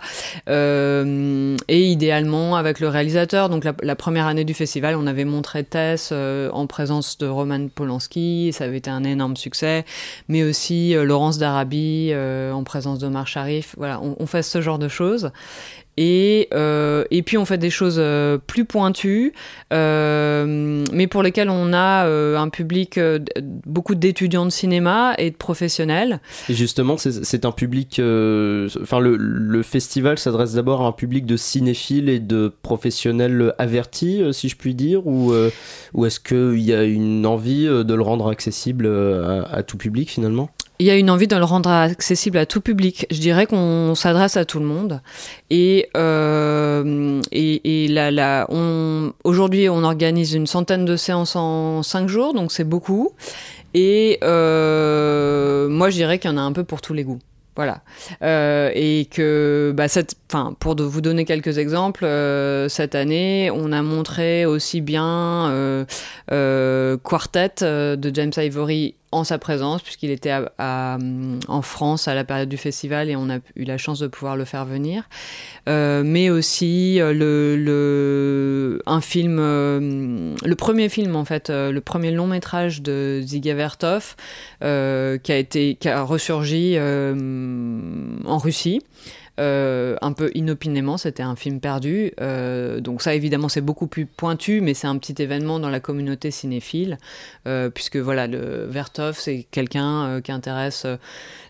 euh, et idéalement avec le réalisateur. Donc la, la première année du festival, on avait montré Tess euh, en présence de Roman Polanski, ça avait été un énorme succès, mais aussi euh, Laurence d'Arabie euh, en présence d'Omar Sharif. Voilà, on, on fait ce genre de choses. Et, euh, et puis on fait des choses euh, plus pointues, euh, mais pour lesquelles on a un public, beaucoup d'étudiants de cinéma et de professionnels. Et justement, c'est un public. Enfin, le, festival s'adresse d'abord à un public de cinéphiles et de professionnels avertis, si je puis dire, ou, ou est-ce qu'il y a une envie de le rendre accessible à tout public finalement? Il y a une envie de le rendre accessible à tout public. Je dirais qu'on s'adresse à tout le monde. Et, euh, et, et là, là, on, aujourd'hui, on organise une centaine de séances en cinq jours, donc c'est beaucoup. Et euh, moi, je dirais qu'il y en a un peu pour tous les goûts. Voilà. Euh, et que, bah, pour vous donner quelques exemples, euh, cette année, on a montré aussi bien euh, Quartet de James Ivory en sa présence, puisqu'il était en France à la période du festival et on a eu la chance de pouvoir le faire venir. Mais aussi le, un film, le premier film en fait, le premier long métrage de Ziga Vertov, euh, qui qui a ressurgi en Russie. Euh, un peu inopinément, c'était un film perdu. Euh, donc ça, évidemment, c'est beaucoup plus pointu, mais c'est un petit événement dans la communauté cinéphile, euh, puisque voilà, le Vertov, c'est quelqu'un euh, qui intéresse euh,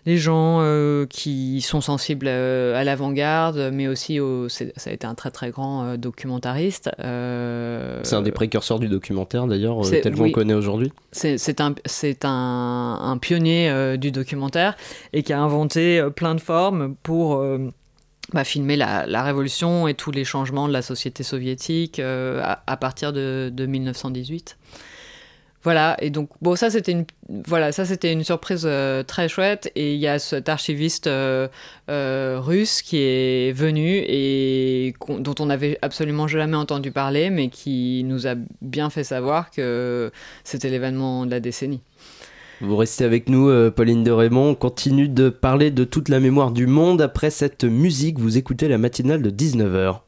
les gens euh, qui sont sensibles euh, à l'avant-garde, mais aussi au, ça a été un très très grand euh, documentariste. Euh, C'est un des précurseurs du documentaire d'ailleurs, tel qu'on oui. le connaît aujourd'hui. c'est un, c'est un, un pionnier du documentaire et qui a inventé plein de formes pour, bah, filmer la, la, révolution et tous les changements de la société soviétique à, à, partir de, de 1918. Voilà, et donc, bon, ça c'était une, voilà, une surprise euh, très chouette. Et il y a cet archiviste euh, euh, russe qui est venu et dont on n'avait absolument jamais entendu parler, mais qui nous a bien fait savoir que c'était l'événement de la décennie. Vous restez avec nous, Pauline de Raymond. On continue de parler de toute la mémoire du monde. Après cette musique, vous écoutez la matinale de 19h.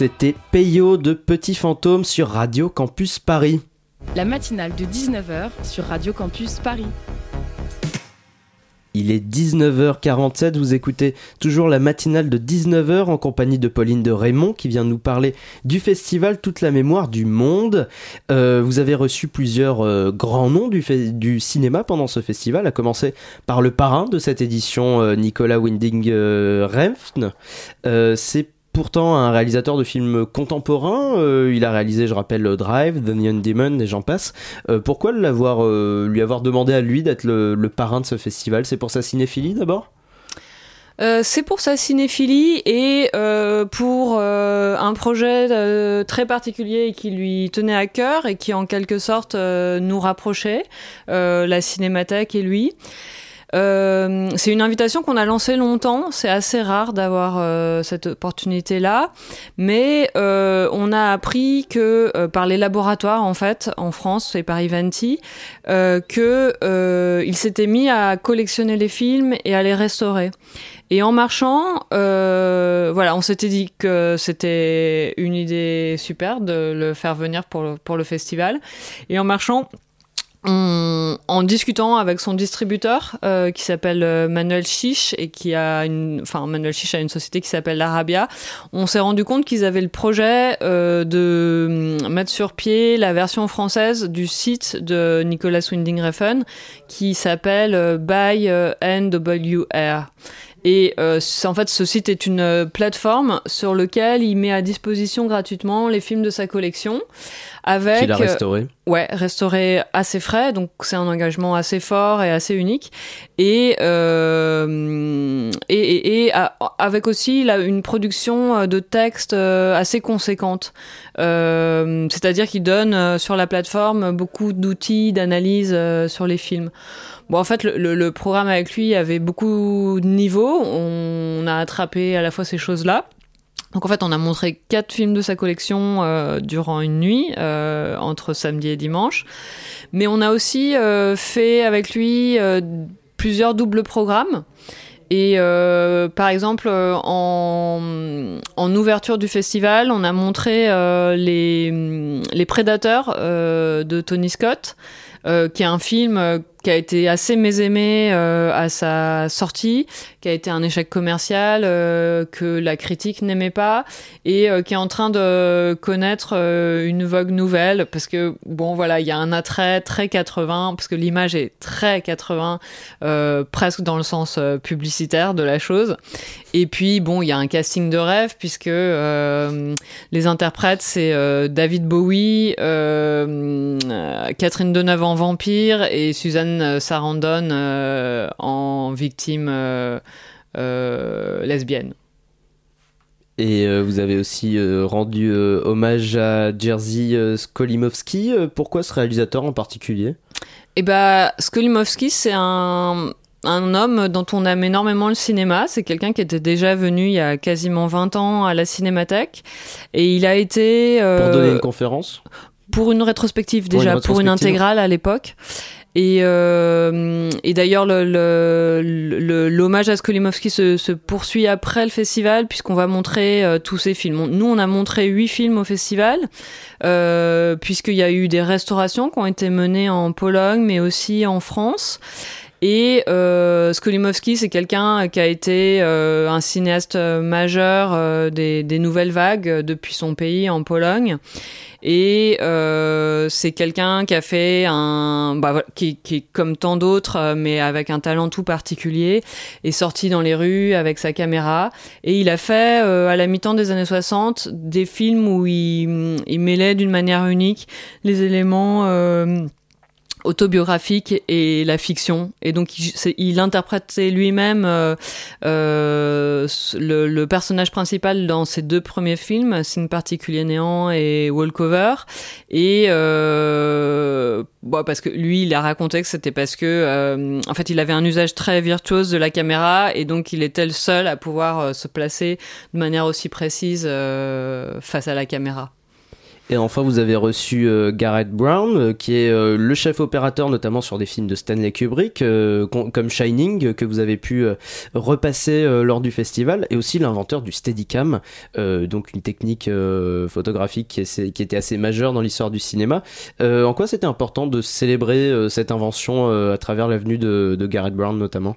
C'était Peyo de Petit Fantôme sur Radio Campus Paris. La matinale de 19h sur Radio Campus Paris. Il est 19h47, vous écoutez toujours la matinale de 19h en compagnie de Pauline de Raymond qui vient nous parler du festival Toute la mémoire du monde. Euh, vous avez reçu plusieurs euh, grands noms du, du, cinéma pendant ce festival, à commencer par le parrain de cette édition, euh, Nicolas Winding Refn. C'est pourtant un réalisateur de films contemporains. Euh, il a réalisé, je rappelle, Drive, The Neon Demon et j'en passe. Euh, pourquoi l'avoir, euh, lui avoir demandé à lui d'être le, parrain de ce festival? C'est pour sa cinéphilie d'abord? C'est pour sa cinéphilie et pour un projet très particulier qui lui tenait à cœur et qui en quelque sorte nous rapprochait, la cinémathèque et lui. Euh, c'est une invitation qu'on a lancée longtemps. C'est assez rare d'avoir euh, cette opportunité-là, mais euh, on a appris que euh, par les laboratoires en fait en France et par Ivanti, que il s'était mis à collectionner les films et à les restaurer. Et en marchant, voilà, on s'était dit que c'était une idée super de le faire venir pour le, pour le festival. Et en marchant, en discutant avec son distributeur euh, qui s'appelle euh, Manuel Chiche et qui a une, enfin Manuel Chiche a une société qui s'appelle l'Arabia, on s'est rendu compte qu'ils avaient le projet euh, de hum, mettre sur pied la version française du site de Nicolas Winding Refn qui s'appelle By NWR. Et euh, en fait, ce site est une plateforme sur lequel il met à disposition gratuitement les films de sa collection. Avec, Qu'il a restauré. Euh, ouais, restauré assez frais, donc c'est un engagement assez fort et assez unique. Et, euh, et, et, et avec aussi là, une production de textes euh, assez conséquente. Euh, c'est-à-dire qu'il donne sur la plateforme beaucoup d'outils d'analyse sur les films. Bon, en fait, le, programme avec lui avait beaucoup de niveaux. On a attrapé à la fois ces choses-là. Donc en fait, on a montré quatre films de sa collection euh, durant une nuit, euh, entre samedi et dimanche. Mais on a aussi euh, fait avec lui plusieurs doubles programmes. Et par exemple, en, ouverture du festival, on a montré les, les Prédateurs de Tony Scott, qui est un film qui a été assez mésaimé euh, à sa sortie, qui a été un échec commercial, euh, que la critique n'aimait pas, et euh, qui est en train de connaître une vogue nouvelle, parce que, bon, voilà, il y a un attrait très 80, parce que l'image est très 80, euh, presque dans le sens publicitaire de la chose. Et puis, bon, il y a un casting de rêve, puisque les interprètes, c'est David Bowie, Catherine Deneuve en vampire, et Suzanne euh, Sarandon euh, en victime euh, lesbienne. Et vous avez aussi rendu hommage à Jerzy Skolimowski. pourquoi ce réalisateur en particulier? Eh ben, Skolimowski, c'est un, un homme dont on aime énormément le cinéma. C'est quelqu'un qui était déjà venu il y a quasiment 20 ans à la Cinémathèque. Et il a été... Pour donner une conférence? Pour une rétrospective déjà, pour une, rétrospective. pour une intégrale à l'époque. Et, euh, et d'ailleurs, l'hommage le, le, à Skolimowski se, se, poursuit après le festival, puisqu'on va montrer euh, tous ces films. Nous, on a montré huit films au festival, euh, puisqu'il y a eu des restaurations qui ont été menées en Pologne, mais aussi en France. Et euh, Skolimowski, c'est quelqu'un qui a été euh, un cinéaste majeur euh, des, des, nouvelles vagues depuis son pays en Pologne. Et euh, c'est quelqu'un qui a fait un, bah, qui, qui comme tant d'autres, euh, mais avec un talent tout particulier, est sorti dans les rues avec sa caméra. Et il a fait, euh, à la mi-temps des années 60, des films où il, il mêlait d'une manière unique les éléments euh, autobiographique et la fiction. Et donc il, il interprétait lui-même euh, euh, le, le, personnage principal dans ses deux premiers films Signe particulier néant et Walkover. Et euh, bon, parce que lui il a raconté que c'était parce que euh, en fait il avait un usage très virtuose de la caméra et donc il était le seul à pouvoir euh, se placer de manière aussi précise face à la caméra et enfin, vous avez reçu euh, Garrett Brown, euh, qui est euh, le chef opérateur notamment sur des films de Stanley Kubrick, euh, comme Shining, que vous avez pu repasser lors du festival, et aussi l'inventeur du Steadicam, donc une technique photographique qui, était assez majeure dans l'histoire du cinéma. en quoi c'était important de célébrer cette invention à travers l'avenue de, de Garrett Brown notamment?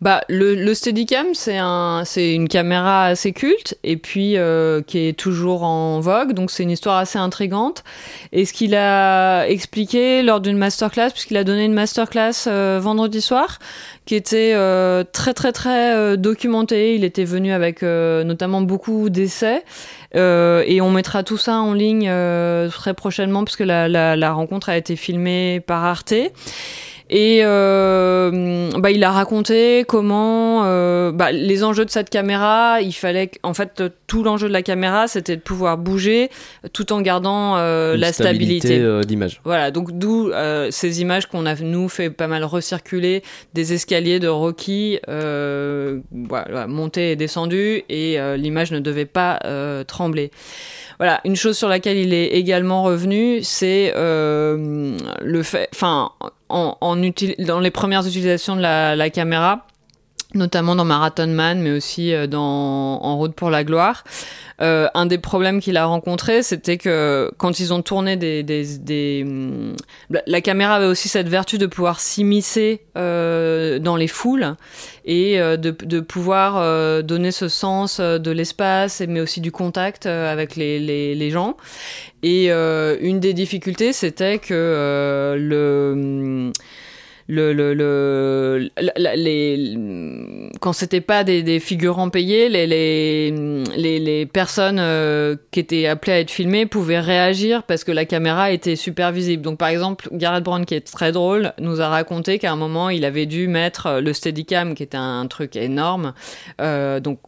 Bah, le, le Steadicam, c'est un, c'est une caméra assez culte et puis euh, qui est toujours en vogue. Donc c'est une histoire assez intrigante. Et ce qu'il a expliqué lors d'une masterclass, puisqu'il a donné une masterclass euh, vendredi soir, qui était euh, très très très documentée. Il était venu avec notamment beaucoup d'essais. et on mettra tout ça en ligne très prochainement puisque la rencontre a été filmée par Arte. Et euh, bah, il a raconté comment euh, bah, les enjeux de cette caméra, il fallait en fait tout l'enjeu de la caméra, c'était de pouvoir bouger tout en gardant euh, la stabilité, stabilité euh, d'image. Voilà, donc d'où euh, ces images qu'on a nous fait pas mal recirculer des escaliers de Rocky, euh, voilà, monté et descendu, et l'image ne devait pas trembler. Voilà, une chose sur laquelle il est également revenu, c'est euh, le fait, enfin, en, en dans les premières utilisations de la, la caméra, notamment dans Marathon Man, mais aussi euh, dans En route pour la gloire. Euh, un des problèmes qu'il a rencontré, c'était que quand ils ont tourné des, des, des, la caméra avait aussi cette vertu de pouvoir s'immiscer euh, dans les foules et de, de pouvoir donner ce sens de l'espace, mais aussi du contact avec les, les, les gens. Et une des difficultés, c'était que le le, le, le les, quand c'était pas des, des, figurants payés, les, les, les, les personnes euh, qui étaient appelées à être filmées pouvaient réagir parce que la caméra était super visible. Donc par exemple, Gareth Brown, qui est très drôle, nous a raconté qu'à un moment, il avait dû mettre le Steadicam, qui était un, truc énorme, euh, donc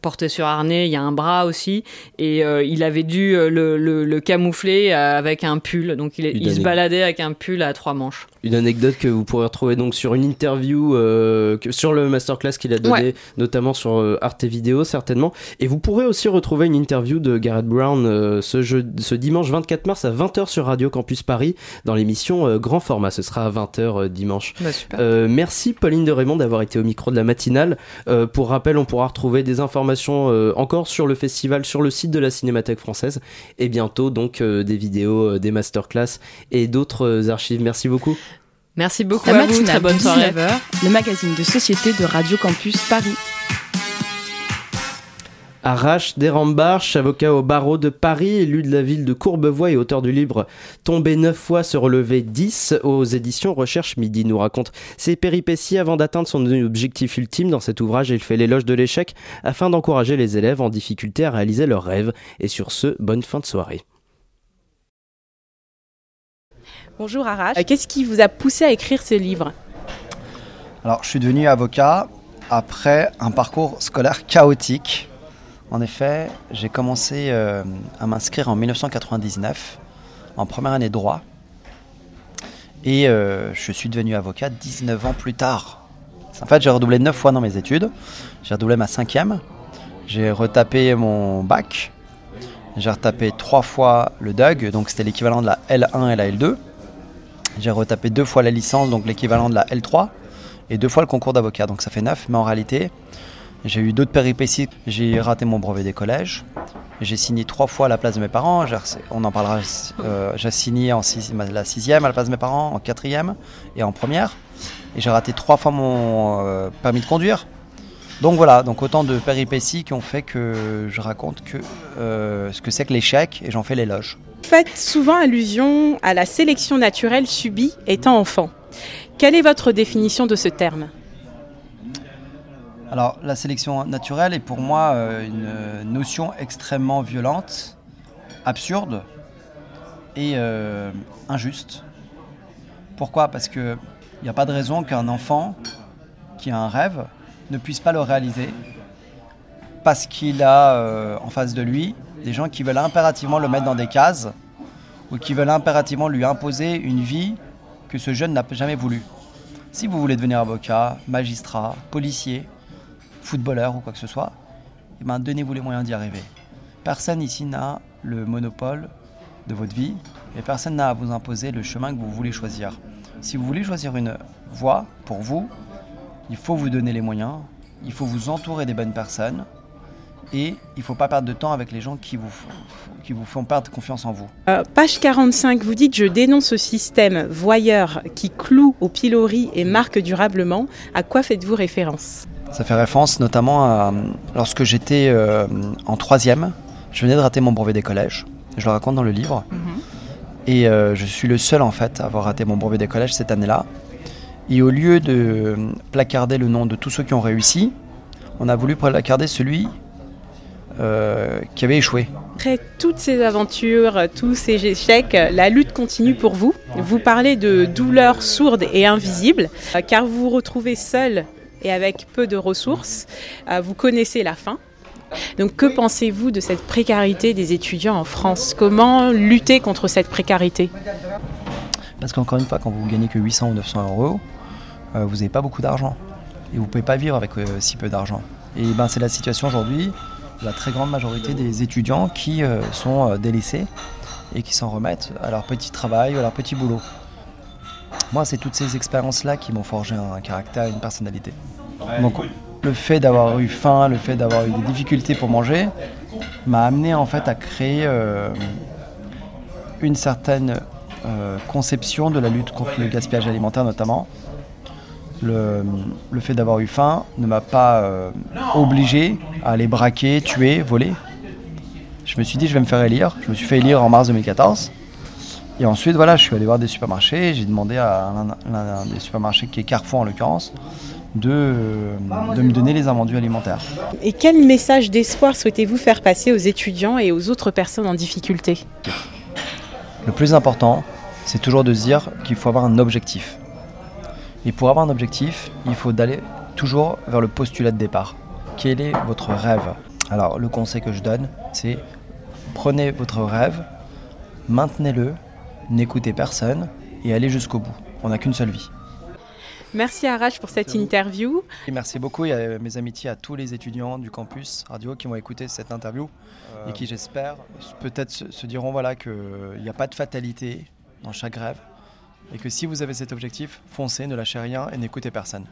porté sur harnais, il y a un bras aussi, et euh, il avait dû euh, le, le, le, camoufler avec un pull. Donc il, il se baladait avec un pull à trois manches. Une anecdote que vous pourrez retrouver donc sur une interview euh, sur le masterclass qu'il a donné, Ouais. notamment sur euh, Arte Vidéo certainement. Et vous pourrez aussi retrouver une interview de Garrett Brown euh, ce, jeu, ce dimanche 24 mars à 20h sur Radio Campus Paris dans l'émission euh, Grand Format. Ce sera à 20h dimanche. Bah, super. Merci Pauline de Raymond d'avoir été au micro de la matinale. Pour rappel, on pourra retrouver des informations encore sur le festival sur le site de la Cinémathèque française et bientôt donc des vidéos, des masterclass et d'autres archives. Merci beaucoup. Merci beaucoup à vous. Très bonne soirée. 19h, le magazine de société de Radio Campus Paris. Arrache Desrambarches, avocat au barreau de Paris, élu de la ville de Courbevoie et auteur du livre Tomber 9 fois, se relever 10 aux éditions Recherche Midi, nous raconte ses péripéties avant d'atteindre son objectif ultime dans cet ouvrage. Il fait l'éloge de l'échec afin d'encourager les élèves en difficulté à réaliser leurs rêves. Et sur ce, bonne fin de soirée. Bonjour Arash. Euh, Qu'est-ce qui vous a poussé à écrire ce livre Alors, je suis devenu avocat après un parcours scolaire chaotique. En effet, j'ai commencé euh, à m'inscrire en 1999, en première année de droit. Et euh, je suis devenu avocat 19 ans plus tard. En fait, j'ai redoublé 9 fois dans mes études. J'ai redoublé ma cinquième. J'ai retapé mon bac. J'ai retapé trois fois le DUG, donc c'était l'équivalent de la L1 et la L2. J'ai retapé deux fois la licence, donc l'équivalent de la L3, et deux fois le concours d'avocat, donc ça fait neuf. Mais en réalité, j'ai eu d'autres péripéties. J'ai raté mon brevet des collèges. J'ai signé trois fois à la place de mes parents. On en parlera. euh, j'ai signé en la sixième à la place de mes parents, en quatrième et en première. Et j'ai raté trois fois mon euh, permis de conduire. Donc voilà, donc autant de péripéties qui ont fait que je raconte que, euh, ce que c'est que l'échec et j'en fais l'éloge. Faites souvent allusion à la sélection naturelle subie étant enfant. Quelle est votre définition de ce terme? Alors, la sélection naturelle est pour moi euh, une notion extrêmement violente, absurde et euh, injuste. Pourquoi? Parce qu'il n'y a pas de raison qu'un enfant qui a un rêve ne puisse pas le réaliser parce qu'il a euh, en face de lui des gens qui veulent impérativement le mettre dans des cases ou qui veulent impérativement lui imposer une vie que ce jeune n'a jamais voulu. Si vous voulez devenir avocat, magistrat, policier, footballeur ou quoi que ce soit, eh ben, donnez-vous les moyens d'y arriver. Personne ici n'a le monopole de votre vie et personne n'a à vous imposer le chemin que vous voulez choisir. Si vous voulez choisir une voie pour vous, il faut vous donner les moyens, il faut vous entourer des bonnes personnes et il ne faut pas perdre de temps avec les gens qui vous, font- qui vous font perdre confiance en vous. Euh, Page 45, vous dites Je dénonce ce système voyeur qui cloue au pilori et marque durablement. À quoi faites-vous référence? Ça fait référence notamment à lorsque j'étais euh, en troisième, je venais de rater mon brevet des collèges. Je le raconte dans le livre. Et euh, je suis le seul en fait à avoir raté mon brevet des collèges cette année-là. Et au lieu de placarder le nom de tous ceux qui ont réussi, on a voulu placarder celui euh, qui avait échoué. Après toutes ces aventures, tous ces échecs, la lutte continue pour vous. Vous parlez de douleurs sourdes et invisibles, euh, car vous vous retrouvez seul et avec peu de ressources. Euh, Vous connaissez la fin. Donc que pensez-vous de cette précarité des étudiants en France? Comment lutter contre cette précarité? Parce qu'encore une fois, quand vous gagnez que 800 ou 900 euros, euh, vous n'avez pas beaucoup d'argent. Et vous ne pouvez pas vivre avec euh, si peu d'argent. Et ben, c'est la situation aujourd'hui de la très grande majorité des étudiants qui euh, sont délaissés et qui s'en remettent à leur petit travail ou à leur petit boulot. Moi, c'est toutes ces expériences-là qui m'ont forgé un caractère une personnalité. Donc, le fait d'avoir eu faim, le fait d'avoir eu des difficultés pour manger, m'a amené en fait à créer euh, une certaine euh, conception de la lutte contre le gaspillage alimentaire notamment. Le, le fait d'avoir eu faim ne m'a pas euh, obligé à aller braquer, tuer, voler. Je me suis dit je vais me faire élire. Je me suis fait élire en mars 2014. Et ensuite voilà, je suis allé voir des supermarchés. J'ai demandé à l'un l'un des supermarchés qui est Carrefour en l'occurrence de, euh, de me donner les invendus alimentaires. Et quel message d'espoir souhaitez-vous faire passer aux étudiants et aux autres personnes en difficulté? Le plus important, c'est toujours de se dire qu'il faut avoir un objectif. Et pour avoir un objectif, il faut d'aller toujours vers le postulat de départ. Quel est votre rêve? Alors, le conseil que je donne, c'est prenez votre rêve, maintenez-le, n'écoutez personne et allez jusqu'au bout. On n'a qu'une seule vie. Merci Arash pour cette interview. Et merci beaucoup et euh, mes amitiés à tous les étudiants du campus radio qui vont écouter cette interview et qui j'espère peut-être se, diront voilà qu'il n'y a pas de fatalité dans chaque grève et que si vous avez cet objectif, foncez, ne lâchez rien et n'écoutez personne.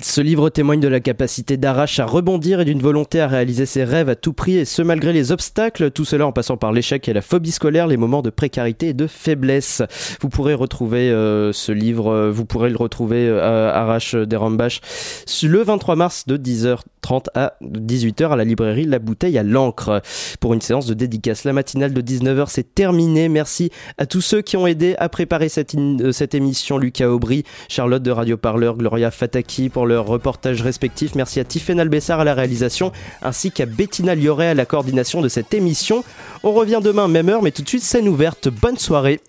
Ce livre témoigne de la capacité d'Arrache à rebondir et d'une volonté à réaliser ses rêves à tout prix, et ce malgré les obstacles, tout cela en passant par l'échec et la phobie scolaire, les moments de précarité et de faiblesse. Vous pourrez retrouver euh, ce livre, euh, vous pourrez le retrouver euh, Arrache des le 23 mars de 10h30 à 18h à la librairie La Bouteille à l'encre pour une séance de dédicace. La matinale de 19h c'est terminé. Merci à tous ceux qui ont aidé à préparer cette, cette émission. Lucas Aubry, Charlotte de Radio Parleur, Gloria Fataki pour leur reportage respectif. Merci à Tiffaine Albessar à la réalisation, ainsi qu'à Bettina Lioret à la coordination de cette émission. On revient demain, même heure, mais tout de suite, scène ouverte. Bonne soirée.